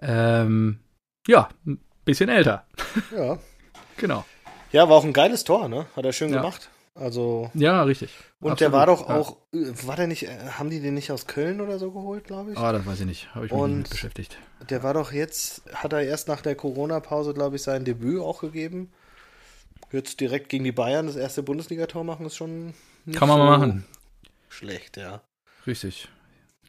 Ähm, ja, ein bisschen älter. Ja. *laughs* Genau. ja, war auch ein geiles Tor, ne? Hat er schön Ja. gemacht. Also, Ja, richtig. und Absolut. der war doch auch, äh, war der nicht, äh, haben die den nicht aus Köln oder so geholt, glaube ich? Ah, das weiß ich nicht. Habe ich mich Und- nicht beschäftigt. Der war doch jetzt, hat er erst nach der Corona-Pause, glaube ich, sein Debüt auch gegeben. Jetzt direkt gegen die Bayern das erste Bundesligator machen, ist schon Kann man so mal machen. Schlecht, ja. Richtig.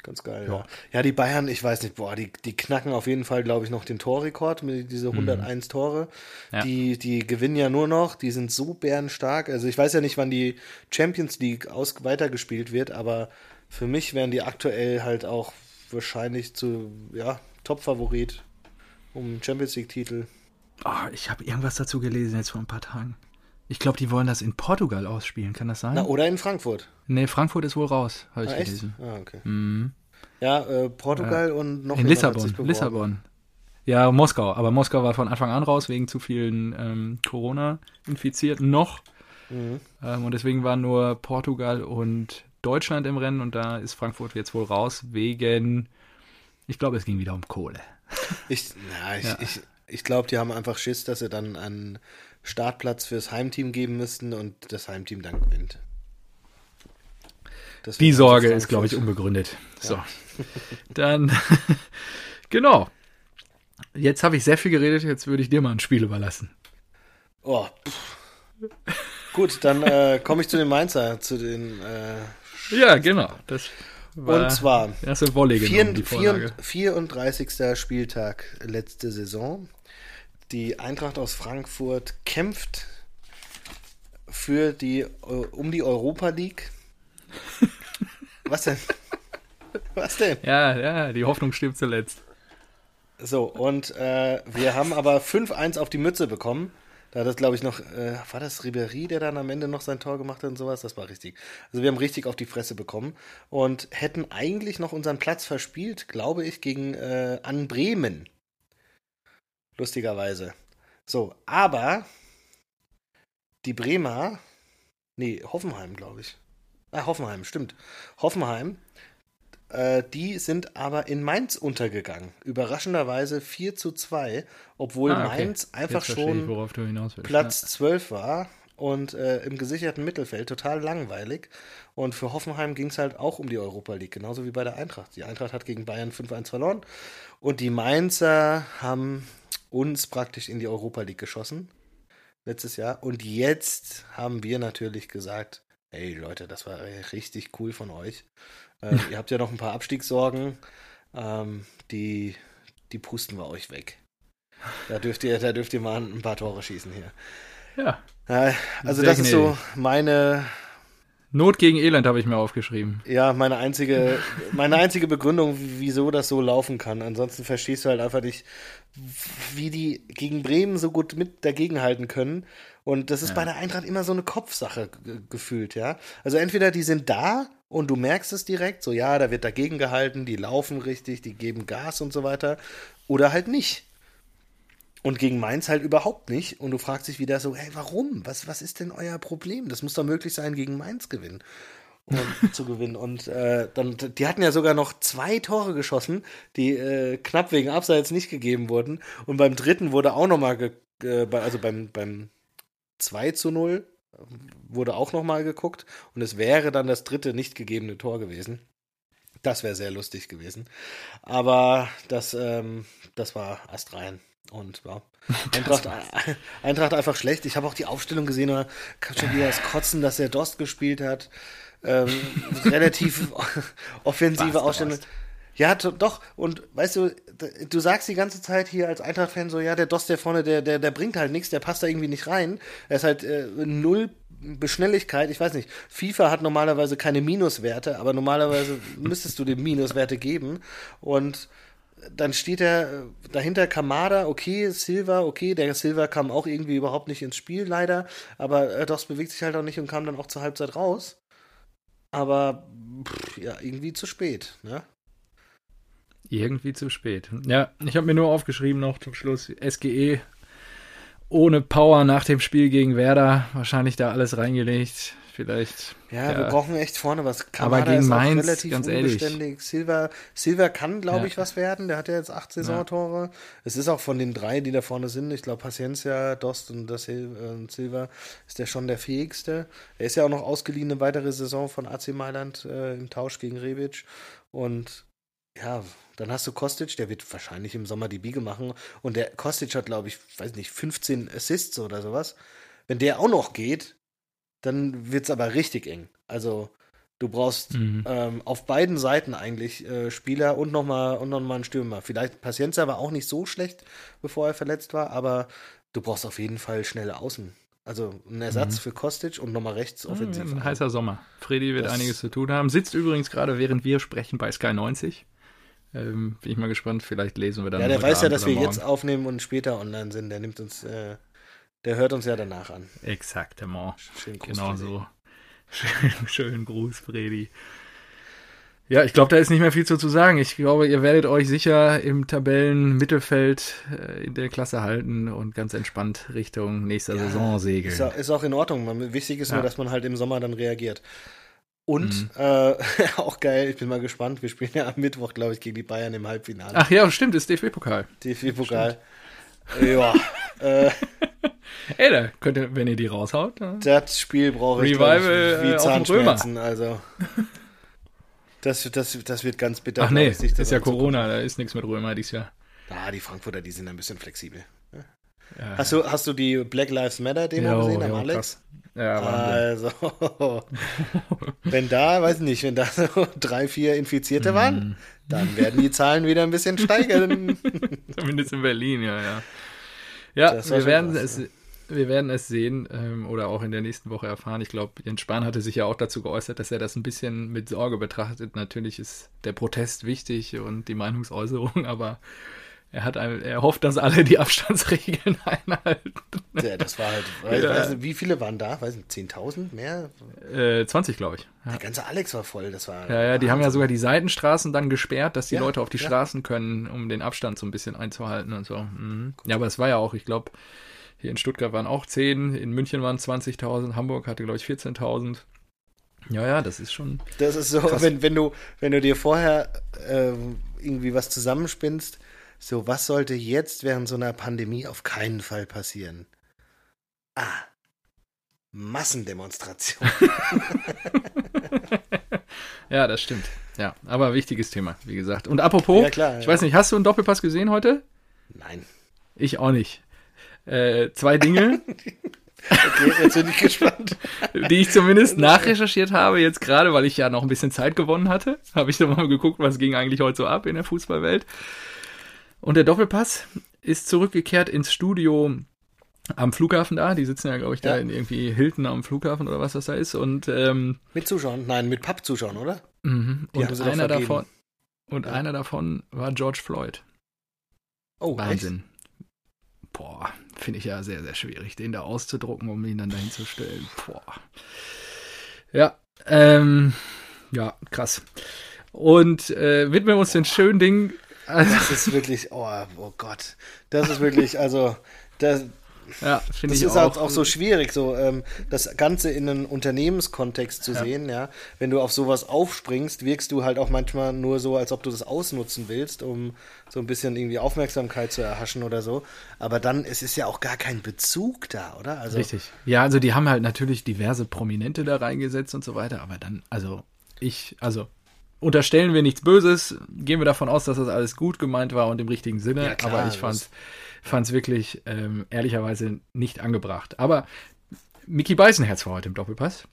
Ganz geil, Ja. ja. Die Bayern, ich weiß nicht, boah, die, die knacken auf jeden Fall, glaube ich, noch den Torrekord mit diese 101 Tore. Mhm. Ja. Die, die gewinnen ja nur noch, die sind so bärenstark. Also ich weiß ja nicht, wann die Champions League aus, weitergespielt wird, aber für mich wären die aktuell halt auch wahrscheinlich zu, ja, Top-Favorit um Champions League-Titel. Oh, ich habe irgendwas dazu gelesen jetzt vor ein paar Tagen. Ich glaube, die wollen das in Portugal ausspielen. Kann das sein? Na, oder in Frankfurt. Nee, Frankfurt ist wohl raus, habe ich Ah, gelesen. Ah, okay. Mhm. Ja, äh, Portugal und noch In Lissabon. Lissabon. Ja, Moskau. Aber Moskau war von Anfang an raus wegen zu vielen ähm, Corona-Infizierten noch. Mhm. Ähm, und deswegen waren nur Portugal und Deutschland im Rennen und da ist Frankfurt jetzt wohl raus wegen Ich glaube, es ging wieder um Kohle. *laughs* Ich, na, ich, Ja. ich, ich glaube, die haben einfach Schiss, dass sie dann einen Startplatz fürs Heimteam geben müssten und das Heimteam dann gewinnt. Das Die wird Sorge also ist, glaube ich, unbegründet. So. Dann, *laughs* genau. Jetzt habe ich sehr viel geredet, jetzt würde ich dir mal ein Spiel überlassen. Oh, pff. Gut, dann äh, komme ich zu den Mainzer, zu den äh, Ja, genau. Das war und zwar in Wolle genommen, vier, 34. Spieltag letzte Saison. Die Eintracht aus Frankfurt kämpft für die äh, um die Europa League. *laughs* Was denn? Was denn? Ja, ja, die Hoffnung stirbt zuletzt. So, und äh, wir haben aber 5-1 auf die Mütze bekommen. Da hat das, glaube ich, noch, äh, war das Ribéry, der dann am Ende noch sein Tor gemacht hat und sowas? Das war richtig. Also wir haben richtig auf die Fresse bekommen und hätten eigentlich noch unseren Platz verspielt, glaube ich, gegen äh, an Bremen. Lustigerweise. So, aber die Bremer, nee, Hoffenheim, glaube ich. Ah, Hoffenheim, stimmt. Hoffenheim äh, die sind aber in Mainz untergegangen. Überraschenderweise 4 zu 2, obwohl Ah, okay. Mainz einfach ich, schon. Platz 12 war und äh, im gesicherten Mittelfeld total langweilig. Und für Hoffenheim ging es halt auch um die Europa League, genauso wie bei der Eintracht. Die Eintracht hat gegen Bayern 5-1 verloren und die Mainzer haben uns praktisch in die Europa League geschossen letztes Jahr. Und jetzt haben wir natürlich gesagt, hey Leute, das war richtig cool von euch. Ähm, *laughs* ihr habt ja noch ein paar Abstiegssorgen, ähm, die, die pusten wir euch weg. Da dürft ihr, da dürft ihr mal ein paar Tore schießen hier. Ja. Äh, Also Sehr das ist so meine, Not gegen Elend habe ich mir aufgeschrieben. ja, meine einzige, meine einzige Begründung, wieso das so laufen kann. Ansonsten verstehst du halt einfach nicht, wie die gegen Bremen so gut mit dagegenhalten können. Und das ist Ja. bei der Eintracht immer so eine Kopfsache ge- gefühlt, ja. Also entweder die sind da und du merkst es direkt, so ja, da wird dagegen gehalten, die laufen richtig, die geben Gas und so weiter, oder halt nicht. Und gegen Mainz halt überhaupt nicht. Und du fragst dich wieder so, hey, warum? Was, was ist denn euer Problem? Das muss doch möglich sein, gegen Mainz gewinnen. Und, *laughs* zu gewinnen. Und äh, dann, die hatten ja sogar noch zwei Tore geschossen, die äh, knapp wegen Abseits nicht gegeben wurden. Und beim dritten wurde auch nochmal, äh, also beim, beim 2 zu 0 wurde auch nochmal geguckt. Und es wäre dann das dritte nicht gegebene Tor gewesen. Das wäre sehr lustig gewesen. Aber das, ähm, das war astrein. Und ja, *laughs* Eintracht, Eintracht einfach schlecht. Ich habe auch die Aufstellung gesehen, da kam schon wieder das Kotzen, dass der Dost gespielt hat. Ähm, *laughs* relativ *laughs* offensive Aufstellung. Ja, doch. Und weißt du, du sagst die ganze Zeit hier als Eintracht-Fan so, ja, der Dost, der vorne, der, der, der bringt halt nichts, der passt da irgendwie nicht rein. Er ist halt äh, null Beschnelligkeit. Ich weiß nicht, FIFA hat normalerweise keine Minuswerte, aber normalerweise *laughs* müsstest du dem Minuswerte geben. Und dann steht er äh, dahinter Kamada, okay, Silva, okay, der Silva kam auch irgendwie überhaupt nicht ins Spiel, leider, aber äh, Dost bewegt sich halt auch nicht und kam dann auch zur Halbzeit raus. Aber pff, ja, irgendwie zu spät, ne? Irgendwie zu spät. Ja, ich habe mir nur aufgeschrieben noch zum Schluss SGE ohne Power nach dem Spiel gegen Werder. Wahrscheinlich da alles reingelegt. Vielleicht. Ja, Ja. wir brauchen echt vorne was. Aber gegen ist auch Mainz, relativ ganz ehrlich. unbeständig. Silva, Silva kann, glaube Ja. ich, was werden. Der hat ja jetzt acht Saisontore. Es ist auch von den drei, die da vorne sind. Ich glaube, Paciencia, Dost und das äh, und Silva ist der schon der fähigste. Er ist ja auch noch ausgeliehen eine weitere Saison von AC Mailand äh, im Tausch gegen Rebic. Und ja, dann hast du Kostic, der wird wahrscheinlich im Sommer die Biege machen. Und der Kostic hat, glaube ich, weiß nicht, 15 Assists oder sowas. Wenn der auch noch geht, dann wird es aber richtig eng. Also du brauchst Mhm. ähm, auf beiden Seiten eigentlich äh, Spieler und nochmal und noch mal einen Stürmer. Vielleicht Paciencia war auch nicht so schlecht, bevor er verletzt war, aber du brauchst auf jeden Fall schnelle Außen. Also einen Ersatz Mhm. für Kostic und nochmal rechts offensiv. Ein heißer Sommer. Freddy wird Das- einiges zu tun haben. Sitzt übrigens gerade, während wir sprechen, bei Sky 90. Ähm, bin ich mal gespannt. Vielleicht lesen wir dann. ja, der weiß ja, dass wir morgen. jetzt aufnehmen und später online sind. Der nimmt uns, äh, der hört uns ja danach an. Exaktement. Schönen Gruß, Genau Freddy. so. *laughs* Schön, schönen Gruß, Freddy. Ja, ich glaube, da ist nicht mehr viel zu, zu sagen. Ich glaube, ihr werdet euch sicher im Tabellenmittelfeld äh, in der Klasse halten und ganz entspannt Richtung nächster Saison segeln. Ist, auch- ist auch in Ordnung. Wichtig ist Ja. nur, dass man halt im Sommer dann reagiert. Und äh, *laughs* auch geil, ich bin mal gespannt. Wir spielen ja am Mittwoch, glaube ich, gegen die Bayern im Halbfinale. Ach ja, stimmt, ist DFB-Pokal. DFB-Pokal. Ja. *laughs* äh, Ey, da könnt ihr, wenn ihr die raushaut. Das Spiel brauche ich Revival, ich, wie äh, dem Zahnschmerzen. Also. *laughs* Das, das, das wird ganz bitter. Ach nee, ich, das ist ja. Corona, da ist nichts mit Römer dieses Jahr. Ah, die Frankfurter, die sind ein bisschen flexibel. Ja, Hast du, hast du die Black Lives Matter Demo Jo, gesehen am Alex? krass. Ja. Also, *laughs* wenn da, weiß nicht, wenn da so drei, vier Infizierte Mhm. waren, dann werden die Zahlen wieder ein bisschen steigern. *laughs* Zumindest in Berlin, ja, ja. Ja, wir werden, krass, es, wir werden es sehen ähm, oder auch in der nächsten Woche erfahren. Ich glaube, Jens Spahn hatte sich ja auch dazu geäußert, dass er das ein bisschen mit Sorge betrachtet. Natürlich ist der Protest wichtig und die Meinungsäußerung, *laughs* aber er, hat, ein- er hofft, dass alle die Abstandsregeln *laughs* einhalten. Ja, das war halt, *laughs* weiß, Ja. weiß nicht, wie viele waren da? Weiß nicht, 10.000 mehr? Äh, 20, glaube ich. Ja. Der ganze Alex war voll, das war. Ja, ja, die haben ja sogar die Seitenstraßen dann gesperrt, dass die Ja, Leute auf die. Straßen können, um den Abstand so ein bisschen einzuhalten und so. Mhm. Ja, aber es war ja auch, ich glaube, hier in Stuttgart waren auch 10, in München waren 20.000, Hamburg hatte, glaube ich, 14.000. Ja, ja, das ist schon. Das ist so, Krass. wenn, wenn, du, wenn du dir vorher ähm, irgendwie was zusammenspinnst, so, was sollte jetzt während so einer Pandemie auf keinen Fall passieren? Ah, Massendemonstration. *laughs* Ja, das stimmt. Ja, aber wichtiges Thema, wie gesagt. Und apropos, Ja, klar, ich ja. weiß nicht, hast du einen Doppelpass gesehen heute? Nein. Ich auch nicht. Äh, zwei Dinge, *laughs* Okay, jetzt bin ich gespannt. *laughs* die ich zumindest nachrecherchiert habe, jetzt gerade, weil ich ja noch ein bisschen Zeit gewonnen hatte, habe ich dann mal geguckt, was ging eigentlich heute so ab in der Fußballwelt. Und der Doppelpass ist zurückgekehrt ins Studio am Flughafen da. Die sitzen ja, glaube ich, da Ja. in irgendwie Hilton am Flughafen oder was das da ist. Und, ähm, Mit Zuschauern? Nein, mit Pappzuschauern, oder? mhm. Und einer davon und Ja. einer davon war George Floyd. Oh, Wahnsinn. Boah, finde ich ja sehr, sehr schwierig, den da auszudrucken, um ihn dann dahin zu stellen. Boah. Ja, ähm, ja, krass. Und äh, widmen wir uns den schönen Dingen. Also, Das ist wirklich, oh, oh Gott. Das ist wirklich, also, das, ja, finde das ich ist auch. auch, auch so schwierig, so ähm, das Ganze in einen Unternehmenskontext zu Ja. sehen, ja. Wenn du auf sowas aufspringst, wirkst du halt auch manchmal nur so, als ob du das ausnutzen willst, um so ein bisschen irgendwie Aufmerksamkeit zu erhaschen oder so. Aber dann, es ist ja auch gar kein Bezug da, oder? Also, Richtig. Ja, also die haben halt natürlich diverse Prominente da reingesetzt und so weiter, aber dann, also ich, also unterstellen wir nichts Böses, gehen wir davon aus, dass das alles gut gemeint war und im richtigen Sinne, Ja, klar, aber ich fand's, fand's wirklich ähm, ehrlicherweise nicht angebracht. Aber Mickey Beißenherz war heute im Doppelpass.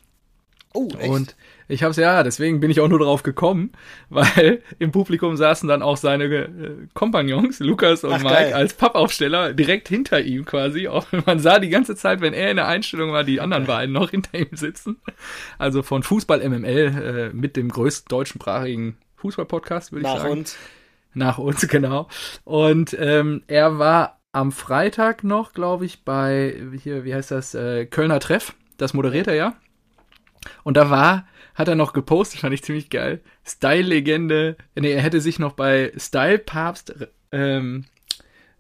Oh, echt? Und ich habe es ja, deswegen bin ich auch nur drauf gekommen, *laughs* weil im Publikum saßen dann auch seine äh, Kompagnons, Lukas und Ach, Mike, geil. als Pappaufsteller direkt hinter ihm quasi. *laughs* Auch man sah die ganze Zeit, wenn er in der Einstellung war, die anderen beiden noch hinter ihm sitzen. Also von Fußball MML äh, mit dem größten deutschsprachigen Fußball-Podcast, würde ich nach sagen. uns. Nach uns, *laughs* genau. Und ähm, er war am Freitag noch, glaube ich, bei, hier, wie heißt das, äh, Kölner Treff. Das moderiert er ja. Und da war, hat er noch gepostet, fand ich ziemlich geil. Style-Legende, nee, er hätte sich noch bei Style-Papst ähm,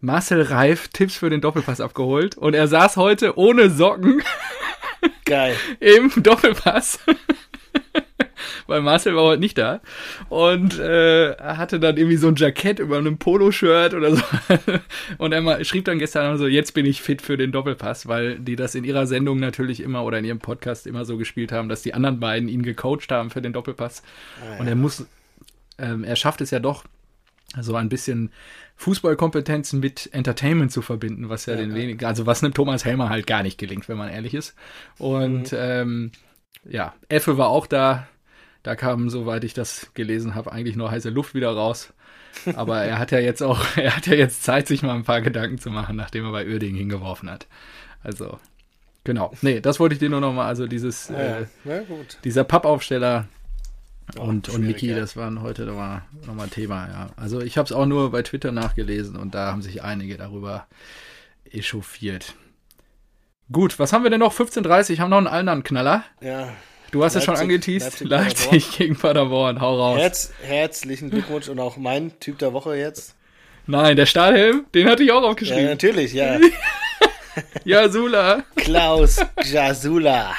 Marcel Reif Tipps für den Doppelpass abgeholt. Und er saß heute ohne Socken Geil. *laughs* im Doppelpass. Weil Marcel war heute nicht da. Und äh, er hatte dann irgendwie so ein Jackett über einem Poloshirt oder so. *laughs* Und er schrieb dann gestern so, jetzt bin ich fit für den Doppelpass, weil die das in ihrer Sendung natürlich immer oder in ihrem Podcast immer so gespielt haben, dass die anderen beiden ihn gecoacht haben für den Doppelpass. Ah, Und er muss, ähm, er schafft es ja doch, so ein bisschen Fußballkompetenzen mit Entertainment zu verbinden, was ja, Ja, den ja. wenigen, also was einem Thomas Helmer halt gar nicht gelingt, wenn man ehrlich ist. Und Mhm. ähm, ja, Effe war auch da. Da kam, soweit ich das gelesen habe, eigentlich nur heiße Luft wieder raus. Aber er hat ja jetzt auch, *laughs* er hat ja jetzt Zeit, sich mal ein paar Gedanken zu machen, nachdem er bei Uerdingen hingeworfen hat. Also, genau. Nee, das wollte ich dir nur noch mal, also dieses, äh, dieser Pappaufsteller und, und Niki, ja. das waren heute nochmal noch mal Thema, ja. Also ich habe es auch nur bei Twitter nachgelesen und da haben sich einige darüber echauffiert. Gut, was haben wir denn noch? 15.30 haben noch einen anderen Knaller. Ja. Du hast es schon Leipzig- angeteased. Leipzig, Leipzig, gegen Paderborn, hau raus. Herz, herzlichen Glückwunsch und auch mein Typ der Woche jetzt. Nein, der Stahlhelm, den hatte ich auch Ja, aufgeschrieben. natürlich, ja. *laughs* Ja, Sula. Klaus Jasula.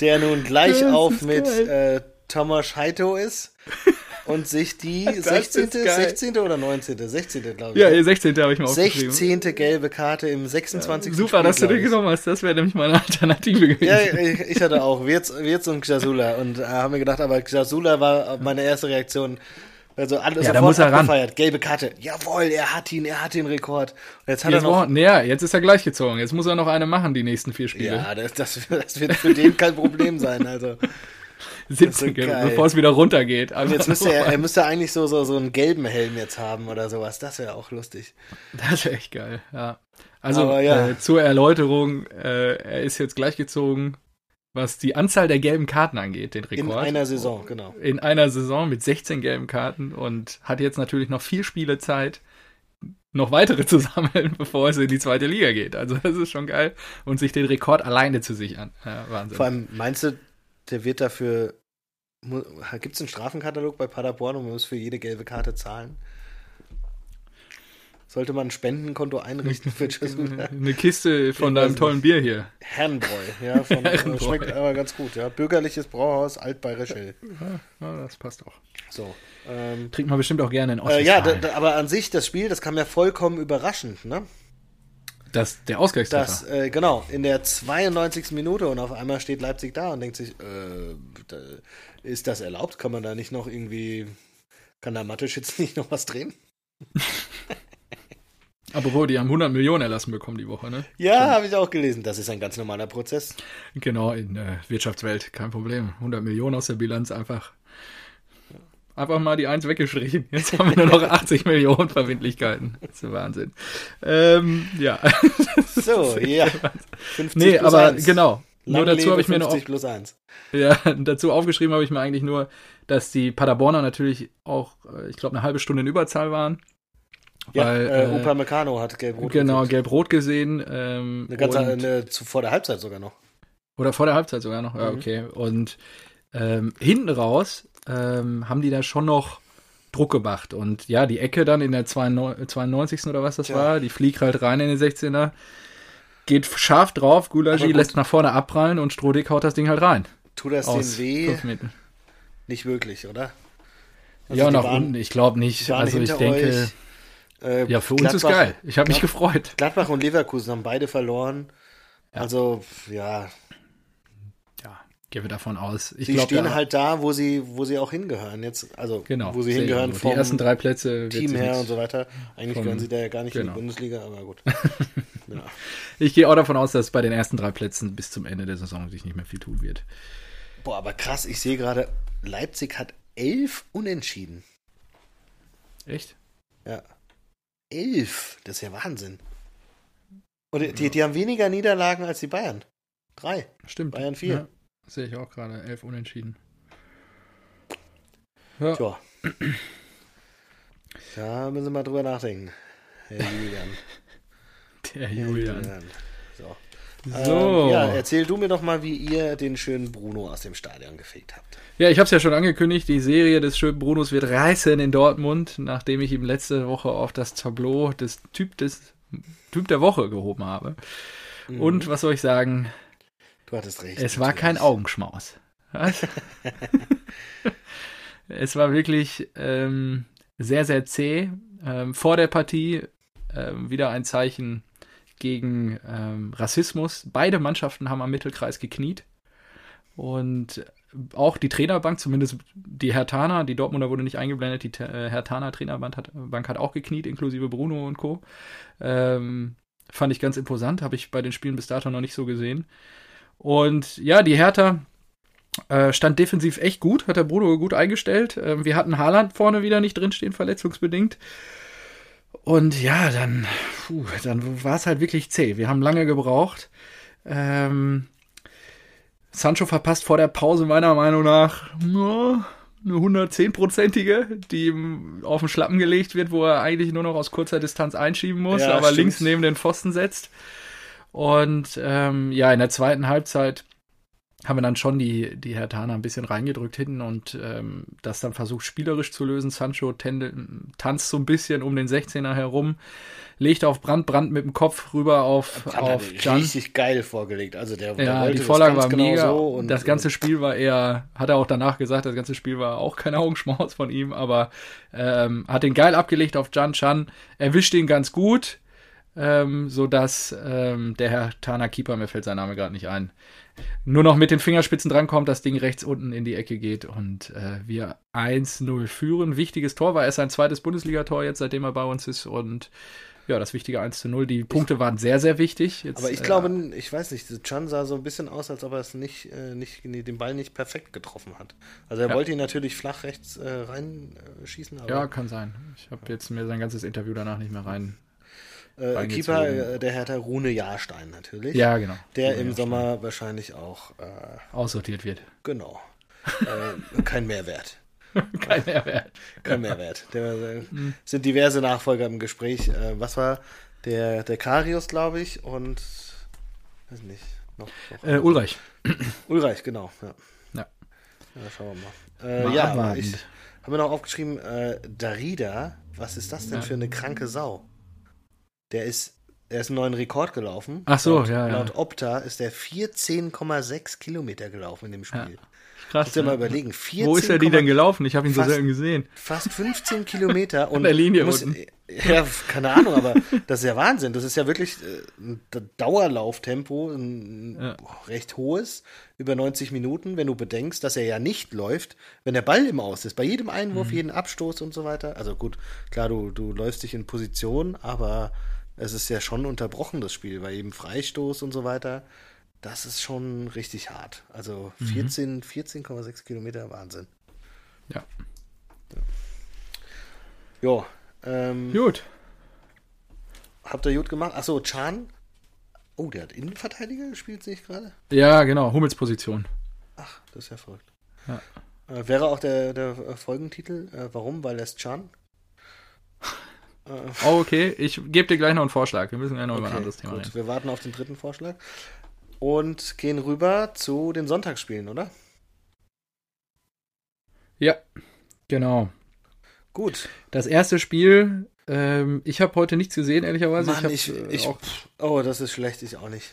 der nun gleich Das auf mit äh, Thomas Heito ist und sich die *laughs* Das 16. ist geil. 16. oder 19. 16. glaube ich. Ja, 16. habe ich mal aufgeschrieben. 16. gelbe Karte im 26. Super, Spiel, dass du den genommen hast. Das wäre nämlich meine Alternative gewesen. Ja, ich, ich hatte auch Wirtz, Wirtz und Xasula und äh, haben mir gedacht, aber Xasula war meine erste Reaktion. Also alles Ja, da muss er ran. abgefeiert. Gelbe Karte. Jawohl, er hat ihn, er hat den Rekord. Und jetzt hat Jetzt, er noch. naja, jetzt ist er gleich gezogen. Jetzt muss er noch eine machen, die nächsten vier Spiele. Ja, das, das, das wird für den kein Problem sein. Also *laughs* 17, das ist geil. bevor es wieder runtergeht. Jetzt müsste er, *laughs* er müsste eigentlich so, so, so einen gelben Helm jetzt haben oder sowas. Das wäre auch lustig. Das wäre echt geil, ja. Also ja. äh, zur Erläuterung, äh, er ist jetzt gleich gezogen, was die Anzahl der gelben Karten angeht, den In Rekord. einer Saison, genau. in einer Saison mit 16 gelben Karten und hat jetzt natürlich noch vier Spiele Zeit, noch weitere zu *laughs* sammeln, bevor es in die zweite Liga geht. Also das ist schon geil und sich den Rekord alleine zu sichern. Ja, Wahnsinn. Vor allem, meinst du, der wird dafür. Gibt es einen Strafenkatalog bei Paderborn und man muss für jede gelbe Karte zahlen? Sollte man ein Spendenkonto einrichten für? *laughs* Eine Kiste von deinem tollen Bier hier. Herrenbräu, ja, von, *laughs* äh, Herrenbräu. schmeckt aber ganz gut, ja. Bürgerliches Brauhaus, Altbayerischel. Ja, das passt auch. So. Ähm, Trinkt man bestimmt auch gerne in äh, Ostwestfalen. ja, da, da, aber an sich, das Spiel, das kam ja vollkommen überraschend, ne? Das, der Ausgleichstreffer. Das, äh, genau, in der 92. Minute und auf einmal steht Leipzig da und denkt sich, äh, da, ist das erlaubt? Kann man da nicht noch irgendwie, kann der Mathe-Schütz *laughs* nicht noch was drehen? *laughs* Apropos, die haben 100 Millionen erlassen bekommen die Woche, ne? Ja, habe ich auch gelesen. Das ist ein ganz normaler Prozess. Genau, in der Wirtschaftswelt, kein Problem. 100 Millionen aus der Bilanz einfach. Einfach mal die Eins weggestrichen. Jetzt haben wir nur noch *laughs* 80 Millionen Verbindlichkeiten. Das ist der Wahnsinn. Ähm, ja. *laughs* So, ja. 50 Nee, aber 1. genau. Nur Lang dazu habe ich mir noch 50 plus 1. Ja, *laughs* dazu aufgeschrieben habe ich mir eigentlich nur, dass die Paderborner natürlich auch, äh, ich glaube, eine halbe Stunde in Überzahl waren. Ja, weil, äh, äh, Opa Meccano hat gelb-rot genau, gelb-rot gesehen. Ähm, Eine ganze, eine, zu, vor der Halbzeit sogar noch. Oder vor der Halbzeit sogar noch, ja, Mhm. okay. Und ähm, hinten raus ähm, haben die da schon noch Druck gemacht. Und ja, die Ecke dann in der 92, 92. oder was das Tja. war, die fliegt halt rein in den 16er, geht scharf drauf, Gulagi lässt nach vorne abprallen und Strodig haut das Ding halt rein. Tut das Aus den weh? Nicht wirklich, oder? Also ja, nach waren- unten, ich glaube nicht. Also ich denke, euch. Äh, ja, für uns ist Gladbach- geil. Ich habe mich gefreut. Gladbach und Leverkusen haben beide verloren. Also, ja, Ja, gehe wir davon aus. Ich sie glaube, stehen da, halt da, wo sie, wo sie auch hingehören. Jetzt, also, genau, wo sie hingehören vom Die ersten drei Plätze Team her und so weiter. Eigentlich vom- gehören sie da ja gar nicht in genau. die Bundesliga, aber gut. *laughs* ja. Ich gehe auch davon aus, dass bei den ersten drei Plätzen bis zum Ende der Saison sich nicht mehr viel tun wird. Boah, aber krass, ich sehe gerade, Leipzig hat elf Unentschieden. Echt? Ja. Elf, das ist ja Wahnsinn. Und die, die, die haben weniger Niederlagen als die Bayern. Drei. Stimmt. Bayern vier. Ja, sehe ich auch gerade. Elf Unentschieden. Ja, Tja. Da müssen wir mal drüber nachdenken. Herr Julian. *laughs* der Herr Julian. So. So. Ähm, ja, erzähl du mir doch mal, wie ihr den schönen Bruno aus dem Stadion gefegt habt. Ja, ich habe es ja schon angekündigt, die Serie des schönen Brunos wird reißen in Dortmund, nachdem ich ihm letzte Woche auf das Tableau des Typ des Typ der Woche gehoben habe. Mhm. Und was soll ich sagen, Du hattest recht. es war kein. Augenschmaus. Was? *laughs* es war wirklich ähm, sehr, sehr zäh. Ähm, vor der Partie ähm, wieder ein Zeichen gegen ähm, Rassismus. Beide Mannschaften haben am Mittelkreis gekniet. Und auch die Trainerbank, zumindest die Hertana, die Dortmunder wurde nicht eingeblendet, die äh, Hertana Trainerbank hat, Bank hat auch gekniet, inklusive Bruno und Co. Ähm, fand ich ganz imposant, habe ich bei den Spielen bis dato noch nicht so gesehen. Und ja, die Hertha äh, stand defensiv echt gut, hat der Bruno gut eingestellt. Ähm, wir hatten Haaland vorne wieder nicht drinstehen, verletzungsbedingt. Und ja, dann, puh, dann war es halt wirklich zäh. Wir haben lange gebraucht. Ähm, Sancho verpasst vor der Pause meiner Meinung nach ja, eine 110-prozentige, die ihm auf den Schlappen gelegt wird, wo er eigentlich nur noch aus kurzer Distanz einschieben muss, Ja, aber stimmt. links neben den Pfosten setzt. Und ähm, ja, in der zweiten Halbzeit haben wir dann schon die, die Hertaner ein bisschen reingedrückt hinten und ähm, das dann versucht spielerisch zu lösen. Sancho tende, tanzt so ein bisschen um den 16er herum, legt auf Brand, Brand mit dem Kopf rüber auf, auf Jan. richtig geil vorgelegt. Also der, der Ja, die Vorlage war genau mega. so und das ganze Spiel war eher, hat er auch danach gesagt, das ganze Spiel war auch kein Augenschmaus von ihm, aber ähm, hat den geil abgelegt auf Jan Chan, erwischt ihn ganz gut, ähm, sodass ähm, der Herr Tana Keeper, mir fällt sein Name gerade nicht ein, nur noch mit den Fingerspitzen drankommt, das Ding rechts unten in die Ecke geht und äh, wir 1-0 führen. Wichtiges Tor war erst sein zweites Bundesligator jetzt, seitdem er bei uns ist und ja, das wichtige 1 0. Die Punkte waren sehr, sehr wichtig. Jetzt, Aber ich äh, glaube, ich weiß nicht, Chan sah so ein bisschen aus, als ob er es nicht, äh, nicht, den Ball nicht perfekt getroffen hat. Also er Ja. wollte ihn natürlich flach rechts äh, reinschießen, aber Ja, kann sein. Ich habe jetzt mir sein ganzes Interview danach nicht mehr rein. Äh. Keeper, äh, der Hertha Rune Jahrstein natürlich. Ja, genau. Der Rune im Jahrstein. Sommer wahrscheinlich auch, äh, Aussortiert wird. genau, *laughs* äh, kein Mehrwert. *laughs* Kein Mehrwert. Kein Mehrwert. Der, äh, sind diverse Nachfolger im Gespräch. Äh, was war der, der Karius, glaube ich, und weiß nicht. Noch, noch Ulreich. *clears throat* Ulreich, genau. Ja. Ja. Ja, schauen wir mal. Mal ja, abwarten. ich habe mir noch aufgeschrieben, Darida, was ist das denn Ja. für eine kranke Sau? Der ist, er ist einen neuen Rekord gelaufen. Ach so, laut, ja, ja. Laut Opta ist der 14,6 Kilometer gelaufen in dem Spiel. Krass. Kannst du dir mal ne? überlegen. 14, Wo ist er die denn gelaufen? Ich habe ihn so Fast- selten gesehen. Fast 15 Kilometer *laughs* und der Linie muss, unten. ja, keine Ahnung, aber das ist ja Wahnsinn. Das ist ja wirklich äh, ein Dauerlauftempo, ein Ja. recht hohes, über 90 Minuten, wenn du bedenkst, dass er ja nicht läuft, wenn der Ball im Aus ist. Bei jedem Einwurf, Mhm. jeden Abstoß und so weiter. Also gut, klar, du, du läufst dich in Position, aber es ist ja schon unterbrochen, das Spiel, bei jedem Freistoß und so weiter. Das ist schon richtig hart. Also Mhm. 14, 14,6 Kilometer, Wahnsinn. Ja. Jo, ähm, Gut. habt ihr gut gemacht? Achso, Chan. Oh, der hat Innenverteidiger gespielt, sehe ich gerade. Ja, genau. Hummels Position. Ach, das ist ja verrückt. Ja. Äh, wäre auch der, der Folgentitel. Äh, warum? Weil er ist Chan. *laughs* Äh, Oh, okay. Ich gebe dir gleich noch einen Vorschlag. Wir müssen gleich noch über ein okay, anderes Thema gut. reden. Wir warten auf den dritten Vorschlag. Und gehen rüber zu den Sonntagsspielen, oder? Ja, genau. Gut. Das erste Spiel, ähm, ich habe heute nichts gesehen, ehrlicherweise. Mann, hab, ich, äh, ich, auch, oh, das ist schlecht, ich auch nicht.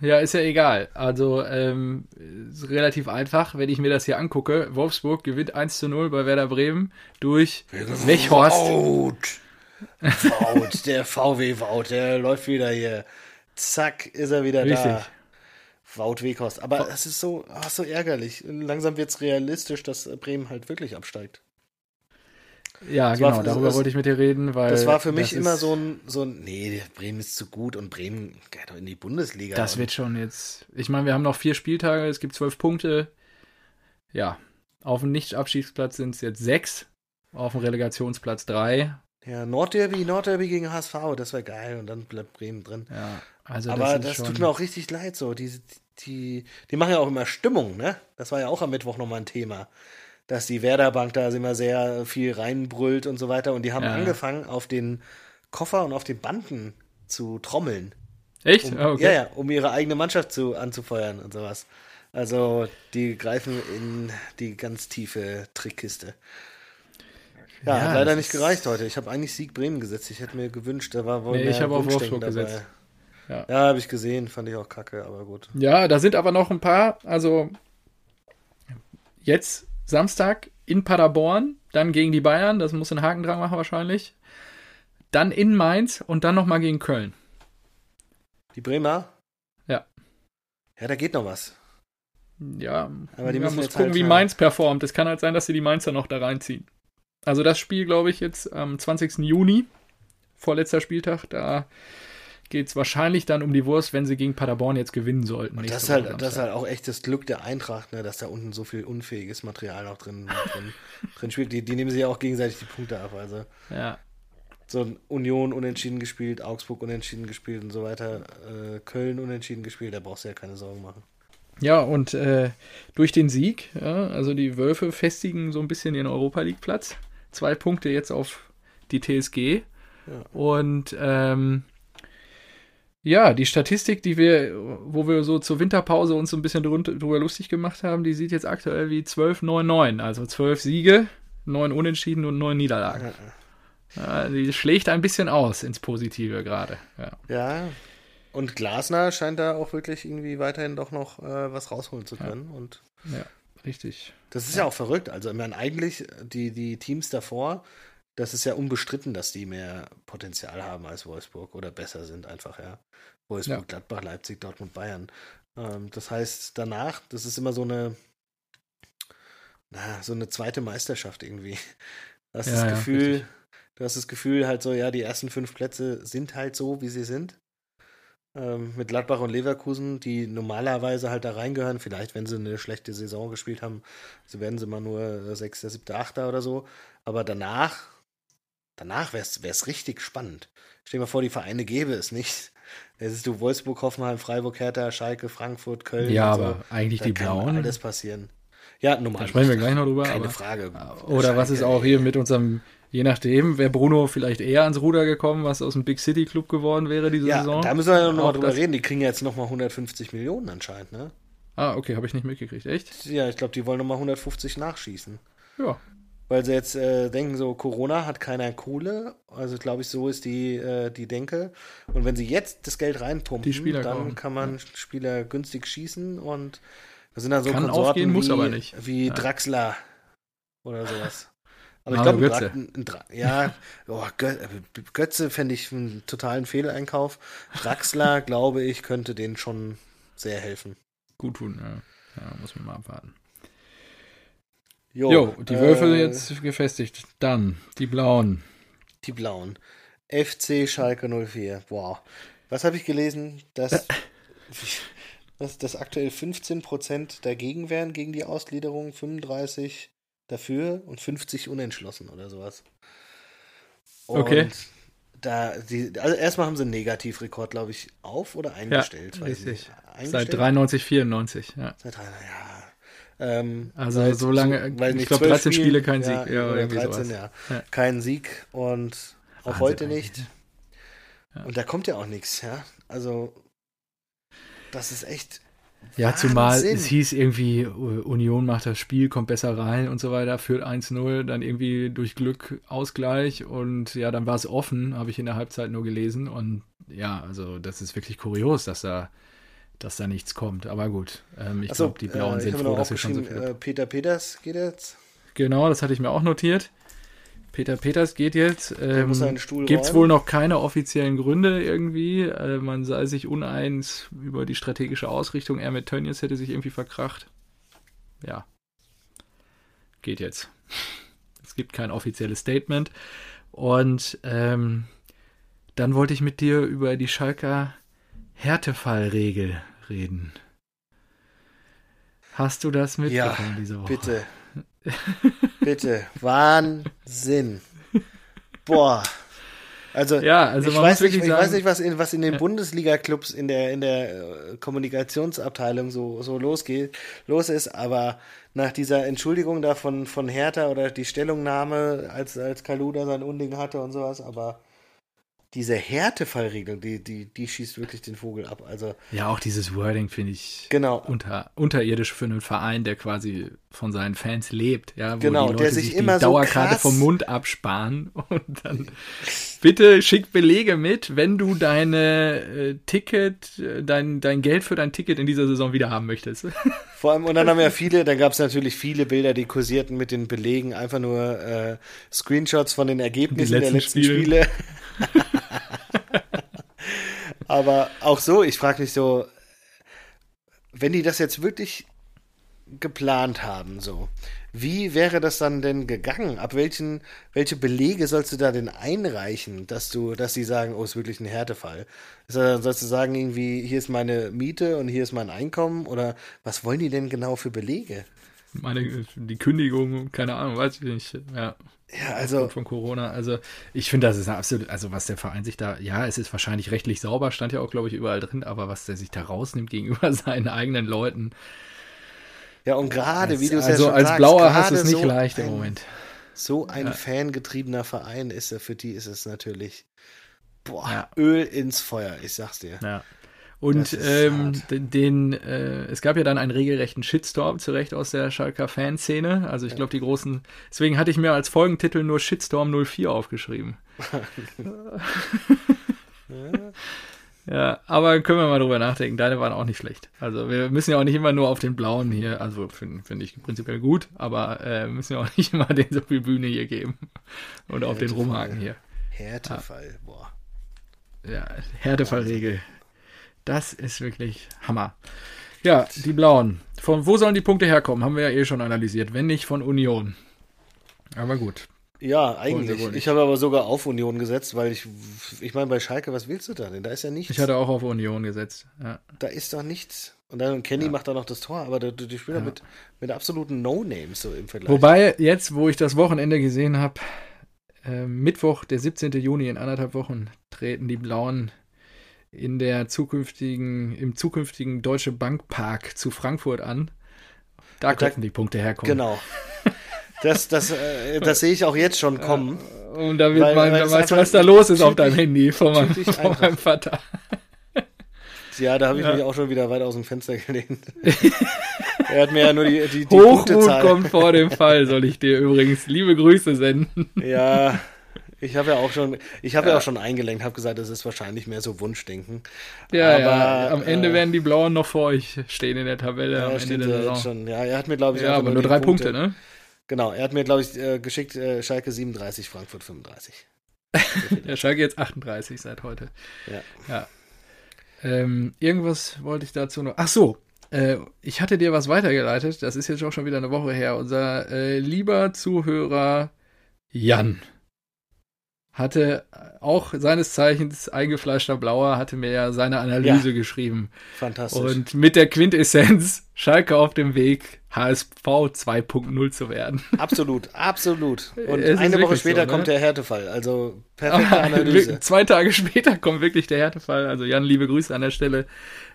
ja, ist ja egal. Also, ähm, relativ einfach, wenn ich mir das hier angucke. Wolfsburg gewinnt 1 zu 0 bei Werder Bremen durch Wechhorst. Wout. Wout, der VW Wout, der läuft wieder hier. Zack, ist er wieder Richtig. da. Wout Weghorst. Aber es ist so, ach, so ärgerlich. Langsam wird es realistisch, dass Bremen halt wirklich absteigt. Ja, Das genau, war- darüber das- wollte ich mit dir reden, weil. Das war für mich immer so ein, so ein, nee, Bremen ist zu gut und Bremen geht doch in die Bundesliga. Das wird schon jetzt. Ich meine, wir haben noch vier Spieltage, es gibt zwölf Punkte. Ja, auf dem Nicht-Abstiegsplatz sind es jetzt sechs, auf dem Relegationsplatz drei. Ja, Nordderby, Nordderby gegen HSV, das wäre geil und dann bleibt Bremen drin. Ja, also Aber das schon, tut mir auch richtig leid so. Die, die, die machen ja auch immer Stimmung, ne? Das war ja auch am Mittwoch nochmal ein Thema. Dass die Werder-Bank da immer sehr viel reinbrüllt und so weiter. Und die haben Ja. angefangen, auf den Koffer und auf den Banden zu trommeln. Echt? Um, Ah, okay. Ja, ja, um ihre eigene Mannschaft zu, anzufeuern und sowas. Also, die greifen in die ganz tiefe Trickkiste. Ja, Ja, hat leider nicht gereicht heute. Ich habe eigentlich Sieg Bremen gesetzt. Ich hätte mir gewünscht, da war wohl Nee, mehr ich habe auf Wolfsburg dabei. gesetzt. Ja. Ja, habe ich gesehen, fand ich auch kacke, aber gut. Ja, da sind aber noch ein paar. Also jetzt Samstag in Paderborn, dann gegen die Bayern, das muss ein Haken dran machen wahrscheinlich. Dann in Mainz und dann nochmal gegen Köln. Die Bremer? Ja. Ja, da geht noch was. Ja, Aber die man müssen muss gucken, halt wie. Mainz performt. Es kann halt sein, dass sie die Mainzer noch da reinziehen. Also das Spiel, glaube ich, jetzt am 20. Juni, vorletzter Spieltag, da geht es wahrscheinlich dann um die Wurst, wenn sie gegen Paderborn jetzt gewinnen sollten. Und das ist, halt, das ist halt auch echt das Glück der Eintracht, ne, dass da unten so viel unfähiges Material noch drin, drin, drin *laughs* spielt. Die, die nehmen sich ja auch gegenseitig die Punkte ab. Also Ja, so ein Union unentschieden gespielt, Augsburg unentschieden gespielt und so weiter, äh, Köln unentschieden gespielt, da brauchst du ja keine Sorgen machen. Ja, und äh, durch den Sieg, ja, also die Wölfe festigen so ein bisschen ihren Europa League Platz. Zwei Punkte jetzt auf die TSG. Ja. Und ähm, Ja, die Statistik, die wir, wo wir so zur Winterpause uns so ein bisschen drunter, drüber lustig gemacht haben, die sieht jetzt aktuell wie 12-9-9. Also 12 Siege, 9 Unentschieden und 9 Niederlagen. Ja, die schlägt ein bisschen aus ins Positive gerade. Ja. ja. Und Glasner scheint da auch wirklich irgendwie weiterhin doch noch äh, was rausholen zu können. Ja. Und ja, richtig. Das ist ja. auch verrückt. Also, ich meine, eigentlich die, die Teams davor, das ist ja unbestritten, dass die mehr Potenzial haben als Wolfsburg oder besser sind einfach, ja. Wolfsburg, ja. Gladbach, Leipzig, Dortmund, Bayern. Ähm, das heißt, danach, das ist immer so eine, na, so eine zweite Meisterschaft irgendwie. Du hast ja, das Gefühl, ja, du hast das Gefühl halt so, ja, die ersten fünf Plätze sind halt so, wie sie sind. Ähm, mit Gladbach und Leverkusen, die normalerweise halt da reingehören, vielleicht wenn sie eine schlechte Saison gespielt haben, so werden sie mal nur Sechster, Siebter, Achter oder so. Aber danach Danach wäre es richtig spannend. Stell dir mal vor, die Vereine gäbe es nicht. Es ist du Wolfsburg, Hoffenheim, Freiburg, Hertha, Schalke, Frankfurt, Köln. Ja, aber so. eigentlich da die Blauen. Kann alles passieren. Ja, normal. Da sprechen wir gleich noch drüber. Keine aber, Frage. Oder Schalke, was ist auch hier mit unserem, je nachdem, wäre Bruno vielleicht eher ans Ruder gekommen, was aus dem Big City Club geworden wäre diese ja, Saison. Da müssen wir noch mal drüber reden. Die kriegen jetzt noch mal 150 Millionen anscheinend, ne? Ah, okay, habe ich nicht mitgekriegt. Echt? Ja, ich glaube, die wollen noch mal 150 nachschießen. Ja, weil sie jetzt äh, denken, so Corona hat keiner Kohle. Also glaube ich, so ist die, äh, die Denke. Und wenn sie jetzt das Geld reinpumpen, dann kommen. kann man ja. Spieler günstig schießen und das sind dann so kann Konsorten aufgehen, wie, muss aber nicht. wie ja. Draxler oder sowas. Aber ich glaube, Götze. Ein, ein, ja, oh, Götze fände ich einen totalen Fehleinkauf. Draxler, *laughs* glaube ich, könnte denen schon sehr helfen. Gut tun, ja. ja muss man mal abwarten. Jo, jo die Würfel äh, jetzt gefestigt. Dann die blauen. Die blauen. FC Schalke 04. Wow. Was habe ich gelesen? Dass, *laughs* dass, dass aktuell 15% dagegen wären gegen die Ausgliederung, 35 dafür und 50 unentschlossen oder sowas. Und okay. Da, die, also erstmal haben sie einen Negativrekord, glaube ich, auf oder eingestellt. Ja, richtig. Seit 93, 94. Ja. Seit 93, ja ähm, also so lange, so, ich glaube 13 Spiele, Spiele kein Sieg. Ja, ja 13, ja. ja. Kein Sieg und auch Wahnsinn heute nicht. Ja. Und da kommt ja auch nichts, ja. Also das ist echt. Ja, Wahnsinn. zumal es hieß irgendwie, Union macht das Spiel, kommt besser rein und so weiter, führt 1-0, dann irgendwie durch Glück Ausgleich und ja, dann war es offen, habe ich in der Halbzeit nur gelesen und ja, also das ist wirklich kurios, dass da dass da nichts kommt. Aber gut, ähm, ich so, glaube, die Blauen äh, sind froh, dass wir schon so viel. Äh, Peter Peters geht jetzt. Genau, das hatte ich mir auch notiert. Peter Peters geht jetzt. Ähm, Gibt es wohl noch keine offiziellen Gründe irgendwie. Äh, man sei sich uneins über die strategische Ausrichtung. Er mit Tönnies hätte sich irgendwie verkracht. Ja. Geht jetzt. *laughs* Es gibt kein offizielles Statement. Und ähm, dann wollte ich mit dir über die Schalker Härtefallregel reden. Hast du das mitbekommen ja, diese Woche? Bitte. *laughs* bitte. Wahnsinn. Boah. Also, ja, also ich, weiß nicht, ich sagen, weiß nicht, was in, was in den ja. Bundesliga-Clubs in der, in der äh, Kommunikationsabteilung so, so losgeht, los ist, aber nach dieser Entschuldigung da von, von Hertha oder die Stellungnahme, als, als Kaluda sein Unding hatte und sowas, aber diese Härtefallregelung, die, die, die schießt wirklich den Vogel ab. Also, ja, auch dieses Wording finde ich genau. unter, unterirdisch für einen Verein, der quasi von seinen Fans lebt, ja, wo genau, die Leute der sich, sich immer die Dauerkarte so vom Mund absparen *laughs* und dann bitte schick Belege mit, wenn du deine äh, Ticket, äh, dein, dein Geld für dein Ticket in dieser Saison wieder haben möchtest. *laughs* Vor allem, und dann haben ja viele, dann gab es natürlich viele Bilder, die kursierten mit den Belegen, einfach nur äh, Screenshots von den Ergebnissen der letzten Spiele. Spiele. *laughs* Aber auch so, ich frage mich so, wenn die das jetzt wirklich geplant haben, so, wie wäre das dann denn gegangen? Ab welchen, welche Belege sollst du da denn einreichen, dass du, dass sie sagen, oh, ist wirklich ein Härtefall? Sollst du sagen, irgendwie, hier ist meine Miete und hier ist mein Einkommen? Oder was wollen die denn genau für Belege? Meine, die Kündigung, keine Ahnung, weiß ich nicht. Ja. Ja, also. Von Corona. Also, ich finde, das ist absolut, also was der Verein sich da, ja, es ist wahrscheinlich rechtlich sauber, stand ja auch, glaube ich, überall drin, aber was der sich da rausnimmt gegenüber *laughs* seinen eigenen Leuten. Ja, und gerade, wie du es also ja schon als Blauer hast du es nicht so leicht im Moment. So ein ja. fangetriebener Verein ist er, für die ist es natürlich Boah, Ja. Öl ins Feuer, ich sag's dir. Ja. Und ähm, den, den äh, es gab ja dann einen regelrechten Shitstorm zurecht aus der Schalker Fanszene. Also ich glaube, die großen. Deswegen hatte ich mir als Folgentitel nur Shitstorm 04 aufgeschrieben. *laughs* *laughs* ja, aber können wir mal drüber nachdenken. Deine waren auch nicht schlecht. Also wir müssen ja auch nicht immer nur auf den blauen hier. Also finde find ich prinzipiell gut, aber äh, müssen ja auch *laughs* nicht immer den so viel Bühne hier geben. Und auf den rumhaken hier. Härtefall, boah. Ja, Härtefallregel. Das ist wirklich Hammer. Ja, die Blauen. Von wo sollen die Punkte herkommen? Haben wir ja eh schon analysiert. Wenn nicht von Union. Aber gut. Ja, eigentlich. Ich habe aber sogar auf Union gesetzt, weil ich, ich meine, bei Schalke, was willst du da denn? Da ist ja nichts. Ich hatte auch auf Union gesetzt. Ja. da ist doch nichts. Und dann Kenny macht da noch das Tor, aber die, die Spieler mit, mit absoluten No-Names so im Vergleich. Wobei, jetzt, wo ich das Wochenende gesehen habe, äh, Mittwoch, der 17. Juni, in anderthalb Wochen, treten die Blauen in der zukünftigen, im zukünftigen Deutsche Bank Park zu Frankfurt an. Da Da- könnten die Punkte herkommen. Genau. *laughs* Das, das, äh, das sehe ich auch jetzt schon kommen. Und da wird Weil- man, weil weißt du, was da los ist auf typisch- deinem Handy von meinem, von meinem Vater. Ja, da habe ich Ja. mich auch schon wieder weit aus dem Fenster gelehnt. er hat mir ja nur die, die, die Hochmut kommt vor dem Fall, soll ich dir übrigens liebe Grüße senden. Ja, ich habe ja auch schon, ich habe ja. auch schon eingelenkt, habe gesagt, das ist wahrscheinlich mehr so Wunschdenken. Ja, Aber, ja, am Ende äh, werden die Blauen noch vor euch stehen in der Tabelle Ja, am Ende der ja Saison. schon. Ja, er hat mir, glaube ich, Ja, aber nur drei Punkte, ne? Genau, er hat mir, glaube ich, äh, geschickt, äh, Schalke 37, Frankfurt 35. Der *laughs* Schalke jetzt 38 seit heute. Ja. Ja. Ähm, irgendwas wollte ich dazu noch. Ach so, äh, ich hatte dir was weitergeleitet. Das ist jetzt auch schon wieder eine Woche her. Unser äh, lieber Zuhörer Jan hatte auch seines Zeichens eingefleischter Blauer, hatte mir ja seine Analyse geschrieben. Fantastisch. Und mit der Quintessenz Schalke auf dem Weg, HSV 2.0 zu werden. absolut, absolut. Und Es eine Woche später so, ne? kommt der Härtefall. Also perfekte *laughs* Analyse. Zwei Tage später kommt wirklich der Härtefall. Also Jan, liebe Grüße an der Stelle.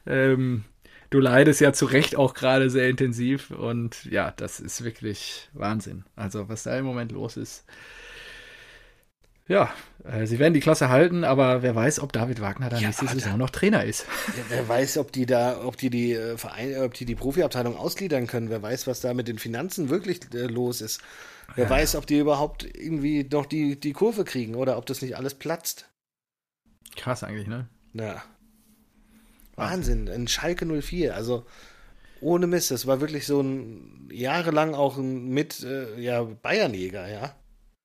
Ähm, du leidest ja zu Recht auch gerade sehr intensiv und ja, das ist wirklich Wahnsinn. Also was da im Moment los ist. Ja, äh, sie werden die Klasse halten, aber wer weiß, ob David Wagner dann Ja, nächste. Saison noch Trainer ist. Ja, wer weiß, ob die da, ob die die äh, Verein, ob die die Profiabteilung ausgliedern können. Wer weiß, was da mit den Finanzen wirklich äh, los ist. Wer weiß, ob die überhaupt irgendwie noch die, die Kurve kriegen oder ob das nicht alles platzt. Krass eigentlich, ne? Ja. Wahnsinn, ein Schalke 04, also ohne Mist, das war wirklich so ein jahrelang auch ein mit äh, ja, Bayernjäger, ja.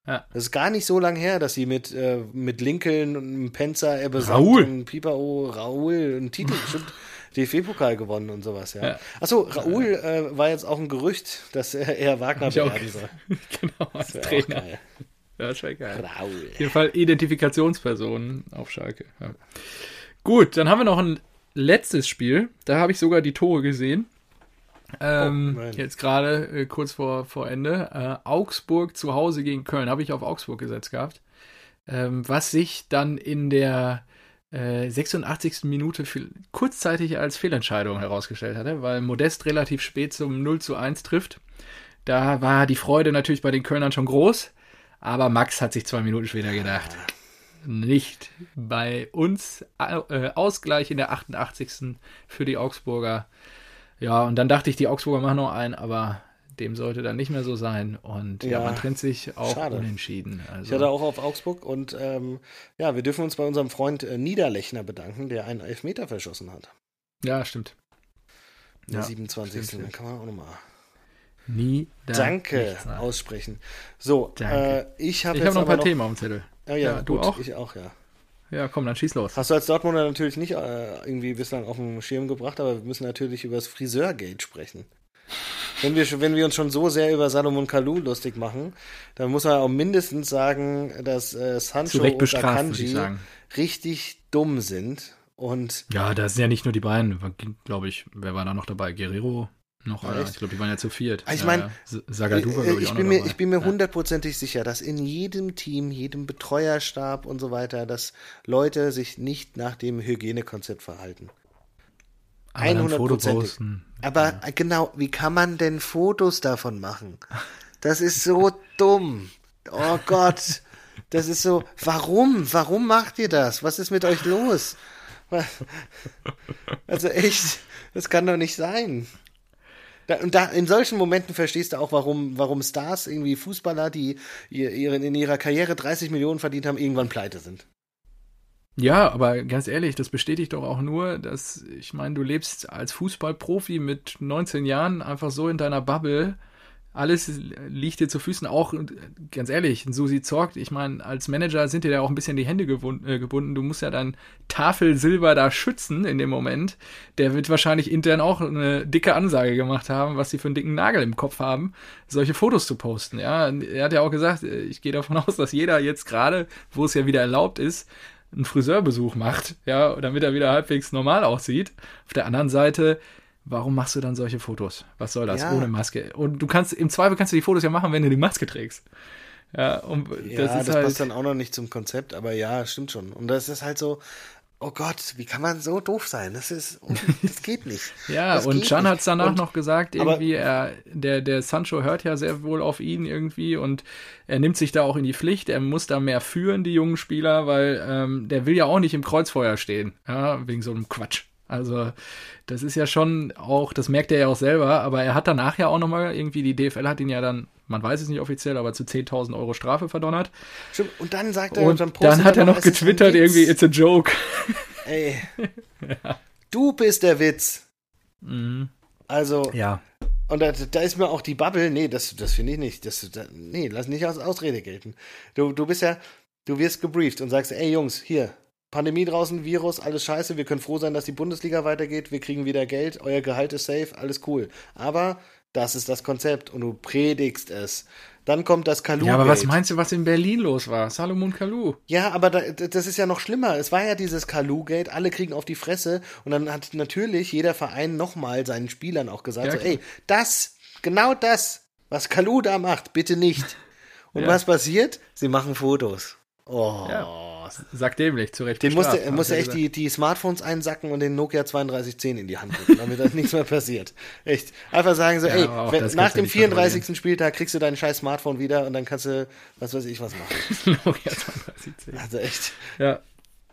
Ja. Das ist gar nicht so lang her, dass sie mit, äh, mit Lincoln und Penzer, Ebbe Raoul. und Pipao, Raoul einen Titel, *laughs* stimmt, DFB-Pokal gewonnen und sowas, ja. Ja. Achso, Raoul äh, war jetzt auch ein Gerücht, dass er eher Wagner werden soll. *laughs* genau, als Das Trainer. geil. Ja, das wäre geil. Raoul. Auf jeden Fall Identifikationspersonen auf Schalke. Ja. Gut, dann haben wir noch ein letztes Spiel. Da habe ich sogar die Tore gesehen. Ähm, Oh, jetzt gerade äh, kurz vor, vor Ende. Äh, Augsburg zu Hause gegen Köln. Habe ich auf Augsburg gesetzt gehabt. Ähm, was sich dann in der äh, 86. Minute viel, kurzzeitig als Fehlentscheidung herausgestellt hatte, weil Modest relativ spät zum 0 zu 1 trifft. Da war die Freude natürlich bei den Kölnern schon groß. Aber Max hat sich zwei Minuten später gedacht. Nicht bei uns. Äh, Ausgleich in der 88. für die Augsburger. Ja, und dann dachte ich, die Augsburger machen noch einen, aber dem sollte dann nicht mehr so sein. Und ja, Ja, man trennt sich auch schade. unentschieden. Also, Ich hatte auch auf Augsburg und ähm, ja, wir dürfen uns bei unserem Freund äh, Niederlechner bedanken, der einen Elfmeter verschossen hat. ja, stimmt. Der Ja, 27. stimmt. Da kann man auch nochmal Nie. da Danke aussprechen. So, Danke. Äh, ich habe habe noch ein paar Themen auf dem Zettel. Ah, ja, Ja, du gut, auch? Ich auch, ja. Ja, komm, dann schieß los. Hast du als Dortmunder natürlich nicht äh, irgendwie bislang auf dem Schirm gebracht, aber wir müssen natürlich über das Friseurgate sprechen. Wenn wir, wenn wir uns schon so sehr über Salomon Kalou lustig machen, dann muss man auch mindestens sagen, dass äh, Sancho und Akanji richtig dumm sind. Und Ja, das sind ja nicht nur die beiden, glaube ich. Wer war da noch dabei? Guerrero noch? Ja, ich glaube, die waren ja zu viert. Ah, ich Ja, mein, ja. S- Zagadou war, Äh, glaube ich, ich, bin mir, ich bin mir Ja. hundertprozentig sicher, dass in jedem Team, jedem Betreuerstab und so weiter, dass Leute sich nicht nach dem Hygienekonzept verhalten. Aber dann Foto 100%. posten. Aber äh, genau, wie kann man denn Fotos davon machen? Das ist so *laughs* dumm. Oh Gott. Das ist so, warum? Warum macht ihr das? Was ist mit euch los? *laughs* Also echt, das kann doch nicht sein. Da, und da, in solchen Momenten verstehst du auch, warum, warum Stars, irgendwie Fußballer, die ihr, ihren, in ihrer Karriere 30 Millionen verdient haben, irgendwann pleite sind. Ja, aber ganz ehrlich, das bestätigt doch auch nur, dass, ich meine, du lebst als Fußballprofi mit 19 Jahren einfach so in deiner Bubble. Alles liegt dir zu Füßen. Auch, ganz ehrlich, Susi Zorgt, ich meine, als Manager sind dir da auch ein bisschen die Hände äh, gebunden. Du musst ja dein Tafelsilber da schützen in dem Moment. Der wird wahrscheinlich intern auch eine dicke Ansage gemacht haben, was sie für einen dicken Nagel im Kopf haben, solche Fotos zu posten. Ja, er hat ja auch gesagt, äh, ich gehe davon *laughs* aus, dass jeder jetzt gerade, wo es ja wieder erlaubt ist, einen Friseurbesuch macht, ja, damit er wieder halbwegs normal aussieht. Auf der anderen Seite, warum machst du dann solche Fotos? Was soll das? Ja. Ohne Maske. Und du kannst, im Zweifel kannst du die Fotos ja machen, wenn du die Maske trägst. Ja, und ja, das, ist das halt, passt dann auch noch nicht zum Konzept, aber ja, stimmt schon. Und das ist halt so, oh Gott, wie kann man so doof sein? Das ist, das geht nicht. *laughs* ja, das und Chan hat es danach und, noch gesagt, irgendwie, er, der, der Sancho hört ja sehr wohl auf ihn irgendwie und er nimmt sich da auch in die Pflicht, er muss da mehr führen, die jungen Spieler, weil ähm, der will ja auch nicht im Kreuzfeuer stehen, ja, wegen so einem Quatsch. Also, das ist ja schon auch, das merkt er ja auch selber, aber er hat danach ja auch nochmal irgendwie, die DFL hat ihn ja dann, man weiß es nicht offiziell, aber zu 10.000 Euro Strafe verdonnert. Stimmt, und dann sagt er, und dann, dann hat er noch getwittert, irgendwie, it's a joke. *laughs* Ey, ja. du bist der Witz. Mhm. Also, ja. Und da, da, ist mir auch die Bubble, nee, das, das finde ich nicht. Das, da, nee, lass nicht als Ausrede gelten. Du, du bist ja, du wirst gebrieft und sagst, ey Jungs, hier, Pandemie draußen, Virus, alles scheiße. Wir können froh sein, dass die Bundesliga weitergeht. Wir kriegen wieder Geld. Euer Gehalt ist safe. Alles cool. Aber das ist das Konzept und du predigst es. Dann kommt das Kalu. Ja, aber was meinst du, was in Berlin los war? Salomon Kalu. Ja, aber da, das ist ja noch schlimmer. Es war ja dieses Kalu-Gate. Alle kriegen auf die Fresse. Und dann hat natürlich jeder Verein nochmal seinen Spielern auch gesagt: ja, so, ey, das, genau das, was Kalu da macht, bitte nicht. Und ja. was passiert? Sie machen Fotos. Oh. Ja. Sag dämlich, zu Recht. Den musste, er musste echt die, die Smartphones einsacken und den Nokia 3210 in die Hand drücken, damit da *laughs* nichts mehr passiert. Echt. Einfach sagen so, ja, ey, wenn, nach dem 34. Spieltag kriegst du dein scheiß Smartphone wieder und dann kannst du, was weiß ich, was machen. *laughs* Nokia 3210. Also echt. Ja.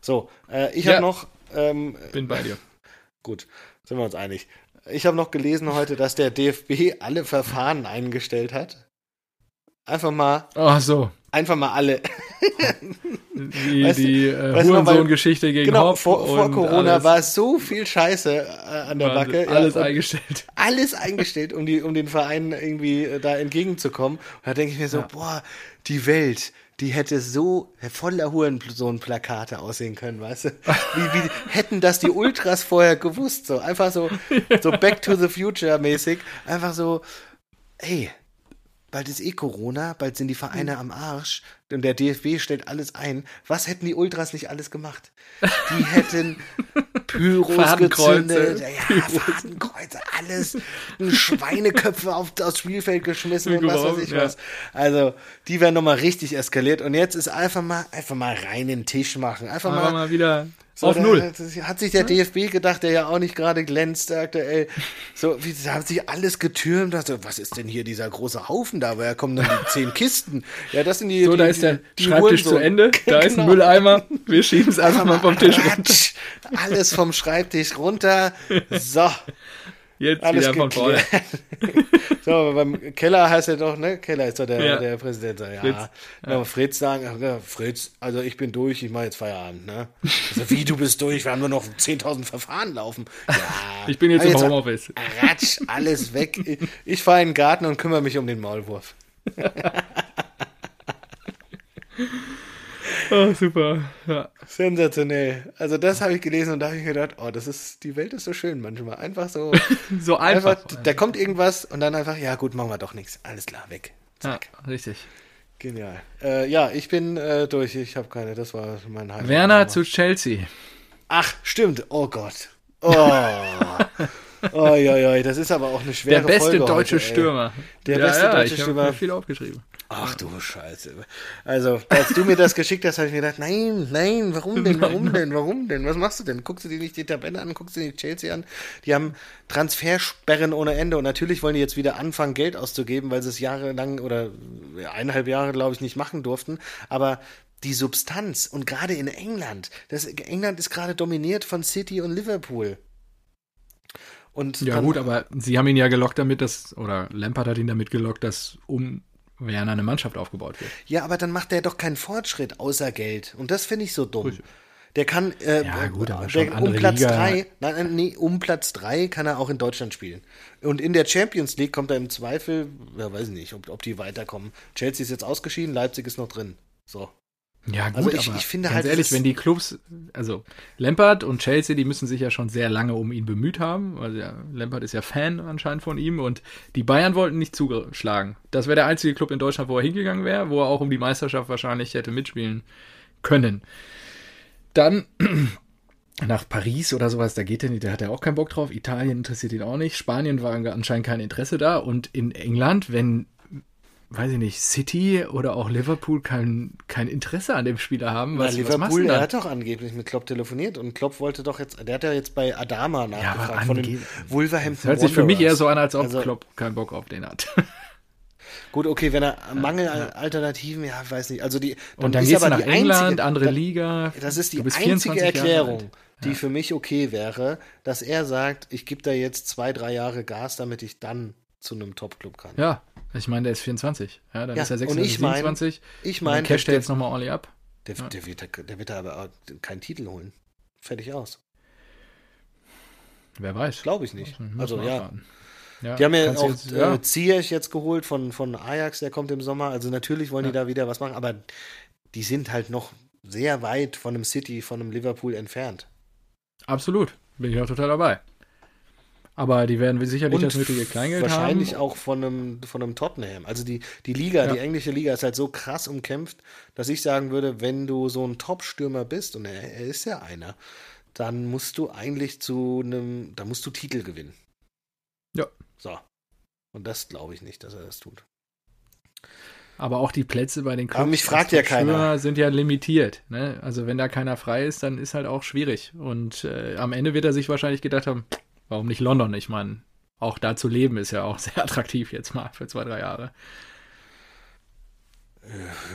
So, äh, ich ja. habe noch. Ähm, Bin bei dir. Gut, sind wir uns einig. Ich habe noch gelesen heute, dass der DFB alle Verfahren eingestellt hat. Einfach mal. Ach so. Einfach mal alle. Die, weißt, die äh, Hurensohn-Geschichte gegen genau, Hopf vor, vor Corona alles. war so viel Scheiße äh, an der Backe. Alles ja, eingestellt. Alles eingestellt, um, die, um den Verein irgendwie äh, da entgegenzukommen. Und da denke ich mir so, ja. boah, die Welt, die hätte so voller Hurensohn-Plakate aussehen können, weißt du? Wie, wie hätten das die Ultras vorher gewusst? So einfach so, so Back to the Future mäßig. Einfach so, ey, bald ist eh Corona, bald sind die Vereine mhm. am Arsch der DFB stellt alles ein. Was hätten die Ultras nicht alles gemacht? Die hätten *laughs* Pyros gezündet, ja, Fadenkreuze, alles, Schweineköpfe auf das Spielfeld geschmissen und was weiß ich ja. was. Also, die werden nochmal richtig eskaliert und jetzt ist einfach mal, einfach mal rein den Tisch machen. Einfach, mal, mal wieder so, auf Null. Hat sich der DFB gedacht, der ja auch nicht gerade glänzt aktuell. So, wie, da hat sich alles getürmt. Dachte, was ist denn hier dieser große Haufen da? Woher kommen dann die zehn Kisten? Ja, das sind die. So, die, da die Schreibtisch zu Ende. *laughs* Da genau. ist ein genau. Mülleimer. Wir schieben es einfach mal vom Tisch runter. Alles vom Schreibtisch runter. So. Jetzt Alles wieder von vorne. *laughs* so, aber beim Keller heißt er doch, ne? Keller ist doch der, ja. der Präsident. Ja. Fritz. Ja. Fritz sagen, ja, Fritz, also ich bin durch, ich mache jetzt Feierabend, ne? Also, wie, du bist durch? Wir haben nur noch 10.000 Verfahren laufen. Ja. Ich bin jetzt im Homeoffice. Ratsch, alles weg. Ich, ich fahre in den Garten und kümmere mich um den Maulwurf. *laughs* *laughs* Oh, super. Ja. Sensationell. Also das habe ich gelesen und da habe ich gedacht, oh, das ist, die Welt ist so schön manchmal. Einfach so. *laughs* so einfach. einfach. Da kommt irgendwas und dann einfach, ja gut, machen wir doch nichts. Alles klar, weg. Zack. Ja, richtig. Genial. Äh, ja, ich bin äh, durch. Ich habe keine, das war mein Highlight. Werner zu Chelsea. Ach, stimmt. Oh Gott. Oh. *laughs* Oi, oi, oi, das ist aber auch eine schwere Der beste Folge deutsche heute. Stürmer. Der beste deutsche ich Stürmer. mir viel aufgeschrieben. Ach du Scheiße. Also, als du mir das geschickt hast, habe ich mir gedacht, nein, nein, warum denn, warum denn, warum denn? Was machst du denn? Guckst du dir nicht die Tabelle an, guckst du dir die Chelsea an? Die haben Transfersperren ohne Ende und natürlich wollen die jetzt wieder anfangen, Geld auszugeben, weil sie es jahrelang oder eineinhalb Jahre, glaube ich, nicht machen durften. Aber die Substanz und gerade in England, das, England ist gerade dominiert von City und Liverpool. Und Ja gut, aber sie haben ihn ja gelockt damit, dass, oder Lampard hat ihn damit gelockt, dass um Werner eine Mannschaft aufgebaut wird. Ja, aber dann macht der doch keinen Fortschritt außer Geld. Und das finde ich so dumm. Richtig. Der kann äh, Ja, gut, der, um Platz Liga. drei, nein, nein, nee, um Platz drei kann er auch in Deutschland spielen. Und in der Champions League kommt er im Zweifel, ja, weiß ich nicht, ob, ob die weiterkommen. Chelsea ist jetzt ausgeschieden, Leipzig ist noch drin. So. Ja, gut, Also ich- aber ich finde ganz halt, ehrlich, wenn die Clubs, also Lampard und Chelsea, die müssen sich ja schon sehr lange um ihn bemüht haben. Also ja, Lampard ist ja Fan anscheinend von ihm und die Bayern wollten nicht zugeschlagen. Das wäre der einzige Club in Deutschland, wo er hingegangen wäre, wo er auch um die Meisterschaft wahrscheinlich hätte mitspielen können. Dann *clears throat* nach Paris oder sowas, da geht er nicht, da hat er auch keinen Bock drauf. Italien interessiert ihn auch nicht. Spanien war anscheinend kein Interesse da. Und in England, wenn, weiß ich nicht, City oder auch Liverpool kein, kein Interesse an dem Spieler haben, Na, was, was du Liverpool, er dann? hat doch angeblich mit Klopp telefoniert und Klopp wollte doch jetzt, der hat ja jetzt bei Adama nachgefragt aber von den Wolverhampton Das hört sich für mich eher so an, als ob Also- Klopp keinen Bock auf den hat. Gut, okay, wenn er Mangel an Alternativen, ja, weiß nicht. Also die Und dann ist aber nach die England, einzige- andere dann- Liga. Das ist die einzige 24 Jahre Erklärung, die für mich okay wäre, dass er sagt, ich gebe da jetzt zwei, drei Jahre Gas, damit ich dann zu einem Top-Club kann. Ja, ich meine, der ist 24. Ja, dann Ja, ist er und 26, ich mein- 27. Ich Und dann meine, casht er der, jetzt nochmal ordentlich ab. der, der, wird, der wird da aber keinen Titel holen. Fertig aus. Wer weiß. Glaube ich nicht. Also ja. ja. Die haben ja auch jetzt, ja. äh, Ziyech jetzt geholt von, von Ajax, der kommt im Sommer. Also natürlich wollen die da wieder was machen, aber die sind halt noch sehr weit von einem City, von einem Liverpool entfernt. Absolut. Bin ich auch total dabei. Aber die werden sicherlich das nötige Kleingeld wahrscheinlich haben. auch von einem, von einem Tottenham. Also die, die Liga, Ja. die englische Liga ist halt so krass umkämpft, dass ich sagen würde, wenn du so ein Top-Stürmer bist, und er, er ist ja einer, dann musst du eigentlich zu einem, da musst du Titel gewinnen. Ja. So. Und das glaube ich nicht, dass er das tut. Aber auch die Plätze bei den Clubs Aber mich fragt ja keiner. sind ja limitiert. Ne? Also wenn da keiner frei ist, dann ist halt auch schwierig. Und äh, am Ende wird er sich wahrscheinlich gedacht haben, warum nicht London? Ich meine, auch da zu leben ist ja auch *laughs* sehr attraktiv jetzt mal für zwei, drei Jahre.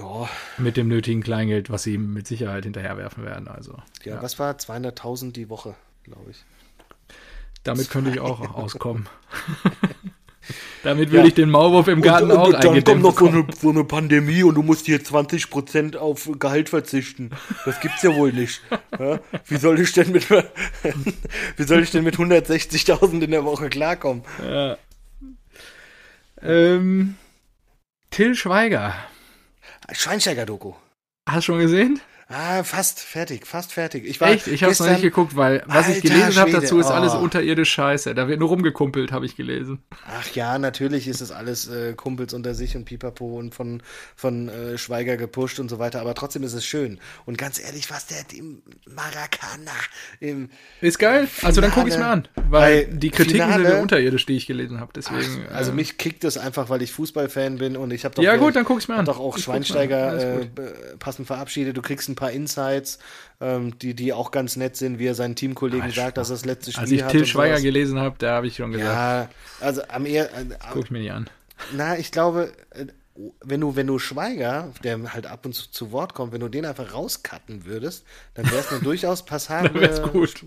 Ja, Mit dem nötigen Kleingeld, was sie mit Sicherheit hinterherwerfen werden. Also ja, Ja. was war 200.000 die Woche, glaube ich. damit könnte ich auch *laughs* auskommen. *laughs* damit würde ich den Maulwurf im Garten auch eingedämmt bekommen. eine, so eine Pandemie und du musst hier 20% auf Gehalt verzichten. Das gibt's ja wohl nicht. Ja? Wie soll ich denn mit *laughs* wie soll ich denn mit 160.000 in der Woche klarkommen? Ja. Ähm, Till Schweiger. Schweinsteiger-Doku. Hast du schon gesehen? Ah, fast fertig, fast fertig. Ich war Echt? Ich habe es noch nicht geguckt, weil was ich Alter gelesen habe dazu ist alles oh. unterirdisch scheiße. Da wird nur rumgekumpelt, habe ich gelesen. Ach ja, natürlich ist es alles äh, Kumpels unter sich und Pipapo und von, von äh, Schweiger gepusht und so weiter, aber trotzdem ist es schön. Und ganz ehrlich, was der im Maracana, im Ist geil. Also dann gucke ich mir an, weil Bei die Kritiken Finale- sind ja unterirdisch, die ich gelesen habe. Deswegen. also äh, mich kickt es einfach, weil ich Fußballfan bin und ich habe doch, Ja, gut, dann guck ich's mir an. doch auch Ich an. Schweinsteiger Alles äh, passend verabschiedet. Du kriegst ein paar Insights, ähm, die, die auch ganz nett sind, wie er seinen Teamkollegen sagt, dass das letzte Spiel Als ich. Till Schweiger gelesen habe, da habe ich schon gesagt, Ja, also am eher, äh, guck ich mir nicht an. Na, ich glaube, äh, wenn du, wenn du Schweiger, der halt ab und zu zu Wort kommt, wenn du den einfach rauscutten würdest, dann wäre es eine *laughs* durchaus passable.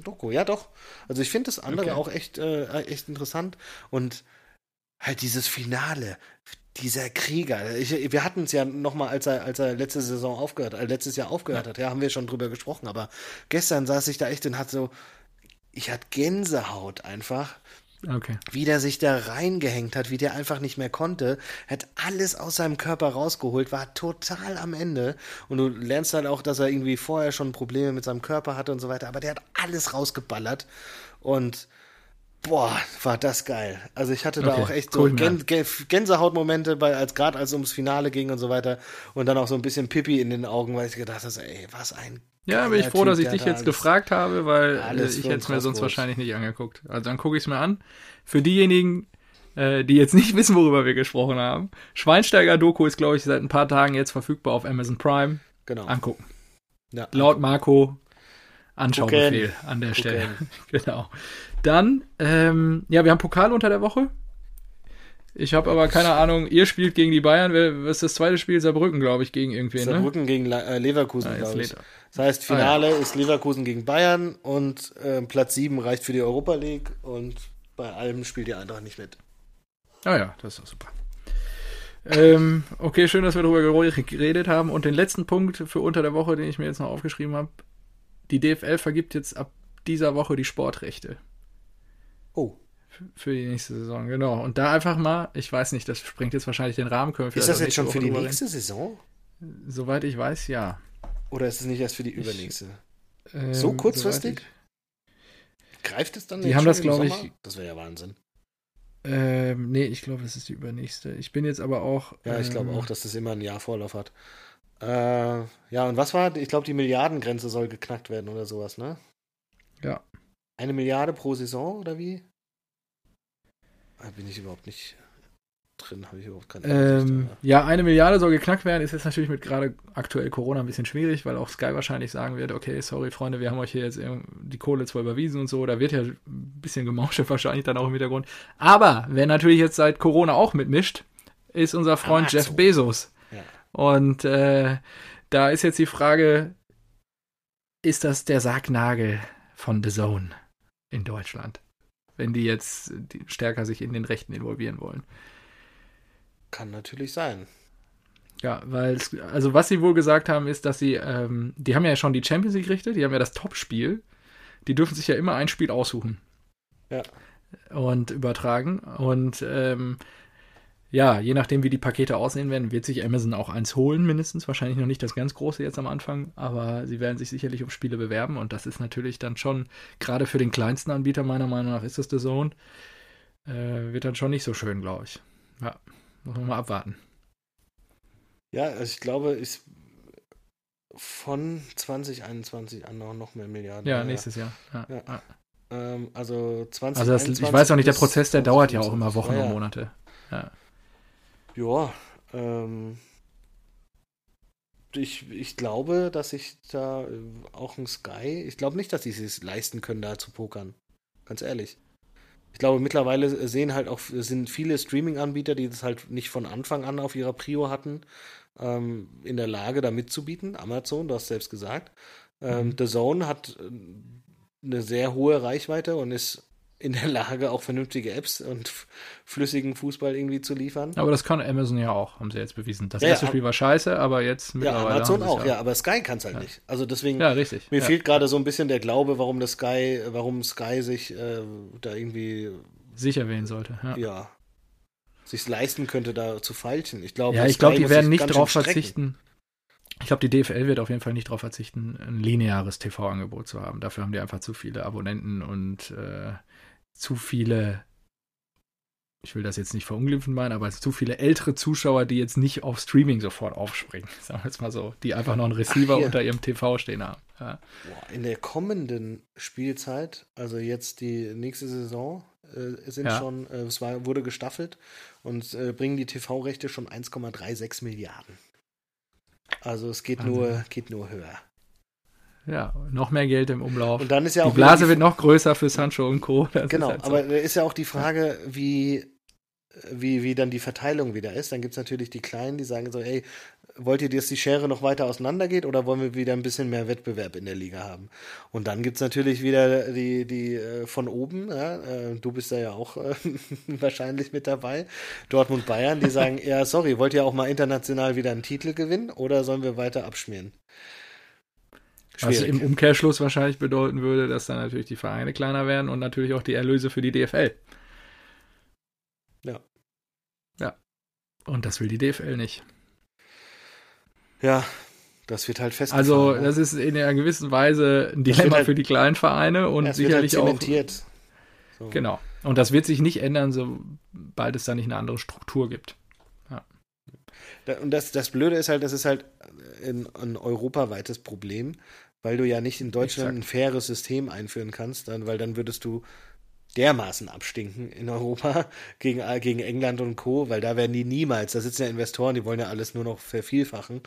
Doku. Ja, doch. Also ich finde das andere Okay. auch echt, äh, echt interessant. Und halt dieses Finale, dieser Krieger. Ich, wir hatten es ja nochmal, als er, als er letzte Saison aufgehört, äh, letztes Jahr aufgehört hat, ja, haben wir schon drüber gesprochen, aber gestern saß ich da echt und hat so, ich hatte Gänsehaut einfach Okay. wie der sich da reingehängt hat, wie der einfach nicht mehr konnte, hat alles aus seinem Körper rausgeholt, war total am Ende. Und du lernst halt auch, dass er irgendwie vorher schon Probleme mit seinem Körper hatte und so weiter, aber der hat alles rausgeballert. Und Boah, war das geil. Also ich hatte da Okay, auch echt so cool, Gän Gän Gänsehautmomente, bei, als gerade als es ums Finale ging und so weiter. Und dann auch so ein bisschen Pipi in den Augen, weil ich gedacht habe, ey, was ein Ja, bin ich froh, dass Typ, ich der dich jetzt gefragt habe, weil äh, ich hätte es mir sonst rausgeholt. wahrscheinlich nicht angeguckt. Also dann gucke ich es mir an. Für diejenigen, äh, die jetzt nicht *laughs* wissen, worüber wir gesprochen haben, Schweinsteiger-Doku ist, glaube ich, seit ein paar Tagen jetzt verfügbar auf Amazon Prime. Genau. Angucken. Ja. Laut Marco Anschaubefehl an der Stelle. *laughs* genau. Dann, ähm, ja, wir haben Pokal unter der Woche. Ich habe aber keine Ahnung, ihr spielt gegen die Bayern. Was ist das zweite Spiel? Saarbrücken, glaube ich, gegen irgendwen, ne? Saarbrücken gegen Le äh, Leverkusen, Ah, glaube ich. Das heißt, Finale ist Leverkusen gegen Bayern und äh, Platz 7 reicht für die Europa League und bei allem spielt die Eintracht nicht mit. Ah ja, das ist doch super. Ähm, okay, schön, dass wir darüber geredet haben. Und den letzten Punkt für unter der Woche, den ich mir jetzt noch aufgeschrieben habe. Die DFL vergibt jetzt ab dieser Woche die Sportrechte Oh, für die nächste Saison. Genau. Und da einfach mal, ich weiß nicht, das sprengt jetzt wahrscheinlich den Rahmen. Können wir ist das jetzt schon für die nächste Saison? reden. Soweit ich weiß, ja. Oder ist es nicht erst für die übernächste? Ähm, So kurzfristig? soweit Greift es dann Die haben das, im glaub ich-? Das wäre ja Wahnsinn. Ich, ähm, nee, ich glaube, das ist die übernächste. Ich bin jetzt aber auch. Ja, ich glaube ähm, auch, dass das immer ein Jahr Vorlauf hat. Äh, ja, und was war? Ich glaube, die Milliardengrenze soll geknackt werden oder sowas, ne? Ja. Eine Milliarde pro Saison oder wie? Da bin ich überhaupt nicht drin, habe ich überhaupt keine Ähm, ja, eine Milliarde soll geknackt werden. Ist jetzt natürlich mit gerade aktuell Corona ein bisschen schwierig, weil auch Sky wahrscheinlich sagen wird, okay, sorry Freunde, wir haben euch hier jetzt die Kohle zwar überwiesen und so, da wird ja ein bisschen gemauschelt *laughs* wahrscheinlich dann auch im Hintergrund. Aber wer natürlich jetzt seit Corona auch mitmischt, ist unser Freund Amazon. Jeff Bezos. Ja. Und äh, da ist jetzt die Frage, ist das der Sargnagel von The Zone in Deutschland? Wenn die jetzt stärker sich in den Rechten involvieren wollen. Kann natürlich sein. Ja, weil, es, also was sie wohl gesagt haben, ist, dass sie, ähm, die haben ja schon die Champions League Rechte, die haben ja das Top-Spiel. Die dürfen sich ja immer ein Spiel aussuchen. Ja. Und übertragen. Und ähm, ja, je nachdem, wie die Pakete aussehen werden, wird sich Amazon auch eins holen, mindestens. Wahrscheinlich noch nicht das ganz große jetzt am Anfang, aber sie werden sich sicherlich um Spiele bewerben. Und das ist natürlich dann schon, gerade für den kleinsten Anbieter, meiner Meinung nach, ist das The Zone, äh, wird dann schon nicht so schön, glaube ich. Ja, muss man mal abwarten. Ja, also ich glaube, ist von 2021 an noch, noch mehr Milliarden. Ja, nächstes Jahr. Ja, Ja. ja. Ähm, also 20 Also das, ich weiß auch nicht, der Prozess, der dauert ja auch immer Wochen und Monate. Ja. Ja, ähm, ich, ich glaube, dass ich da äh, auch ein Sky, ich glaube nicht, dass sie es leisten können, da zu pokern. Ganz ehrlich. Ich glaube, mittlerweile sehen halt auch, sind viele Streaming-Anbieter, die das halt nicht von Anfang an auf ihrer Prio hatten, ähm, in der Lage, da mitzubieten. Amazon, du hast selbst gesagt. Ähm, Mhm. The Zone hat äh, eine sehr hohe Reichweite und ist in der Lage, auch vernünftige Apps und flüssigen Fußball irgendwie zu liefern. Aber das kann Amazon ja auch, haben sie jetzt bewiesen. Das Ja, erste ja, Spiel war scheiße, aber jetzt Ja, mittlerweile. Amazon haben sie auch, es ja, aber Sky kann es halt Ja. nicht. Also deswegen, Ja, richtig. mir ja. fehlt gerade so ein bisschen der Glaube, warum das Sky, warum Sky sich äh, da irgendwie, Sicher wählen sollte. Ja, ja, sich leisten könnte, da zu feilschen. Ich glaube, ja ich glaube, die werden nicht strecken. verzichten. Ich glaube, die DFL wird auf jeden Fall nicht darauf verzichten, ein lineares TV-Angebot zu haben. Dafür haben die einfach zu viele Abonnenten und äh, zu viele, ich will das jetzt nicht verunglimpfen meinen, aber zu viele ältere Zuschauer, die jetzt nicht auf Streaming sofort aufspringen. *laughs* Sagen wir jetzt mal so, die einfach noch einen Receiver hier. unter ihrem TV stehen haben. Ja. In der kommenden Spielzeit, also jetzt die nächste Saison, äh, sind Ja. schon, äh, es war, wurde gestaffelt und äh, bringen die TV-Rechte schon 1,36 Milliarden. Also es geht Wahnsinn. nur, geht nur höher. Ja, noch mehr Geld im Umlauf. Und dann ist ja die auch Blase die wird noch größer für Sancho und Co. Das Genau, halt so. aber da ist ja auch die Frage, wie, wie, wie dann die Verteilung wieder ist. Dann gibt es natürlich die Kleinen, die sagen so, ey, wollt ihr, dass die Schere noch weiter auseinandergeht oder wollen wir wieder ein bisschen mehr Wettbewerb in der Liga haben? Und dann gibt es natürlich wieder die, die äh, von oben, ja, äh, du bist da ja auch äh, *laughs* wahrscheinlich mit dabei, Dortmund Bayern, die sagen, ja, sorry, wollt ihr auch mal international wieder einen Titel gewinnen oder sollen wir weiter abschmieren? Was Schwierig. im Umkehrschluss wahrscheinlich bedeuten würde, dass dann natürlich die Vereine kleiner werden und natürlich auch die Erlöse für die DFL. Ja. Ja. Und das will die DFL nicht. ja, das wird halt festgefahren. Also, ne? das ist in einer gewissen Weise ein Dilemma halt- für die kleinen Vereine und es wird halt sicherlich auch. zementiert. So. Genau. Und das wird sich nicht ändern, sobald es da nicht eine andere Struktur gibt. Und das, das Blöde ist halt, das ist halt ein, ein europaweites Problem, weil du ja nicht in Deutschland Exakt. ein faires System einführen kannst, dann, weil dann würdest du dermaßen abstinken in Europa *laughs* gegen, gegen England und Co., weil da werden die niemals, da sitzen ja Investoren, die wollen ja alles nur noch vervielfachen.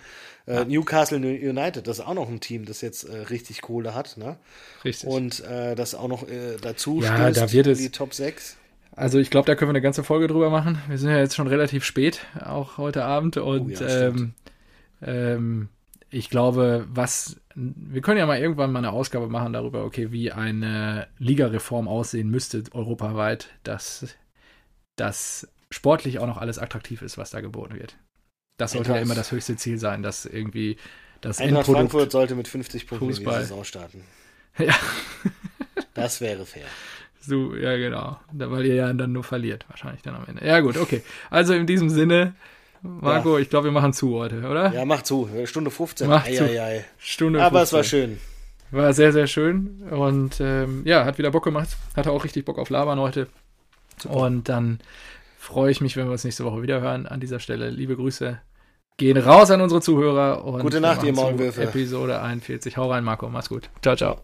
Äh, ja. Äh, Newcastle United, das ist auch noch ein Team, das jetzt äh, richtig Kohle hat, ne? Richtig. Und äh, das auch noch äh, dazu ja, da wird in es, die Top 6. Also ich glaube, da können wir eine ganze Folge drüber machen. Wir sind ja jetzt schon relativ spät, auch heute Abend. Und oh ja, ähm, ähm, ich glaube, was wir können ja mal irgendwann mal eine Ausgabe machen darüber, okay, wie eine Ligareform aussehen müsste europaweit, dass das sportlich auch noch alles attraktiv ist, was da geboten wird. Das sollte Eintracht. ja immer das höchste Ziel sein, dass irgendwie das Eintracht Endprodukt Frankfurt sollte mit 50 Punkten Fußball. die Saison starten. *laughs* Ja. das wäre fair. So, ja, genau. Weil ihr ja dann nur verliert, wahrscheinlich dann am Ende. Ja, gut, okay. Also in diesem Sinne, Marco, ja. ich glaube, wir machen zu heute, oder? Ja, mach zu. Stunde 15. Mach ei, zu. Ei, ei. Stunde Aber 15. es war schön. War sehr, sehr schön. Und ähm, ja, hat wieder Bock gemacht. Hatte auch richtig Bock auf Labern heute. Super. Und dann freue ich mich, wenn wir uns nächste Woche wieder hören. An dieser Stelle liebe Grüße gehen raus an unsere Zuhörer. Und Gute Nacht, ihr Maulwürfe. Episode 41. Hau rein, Marco. Mach's gut. Ciao, ciao.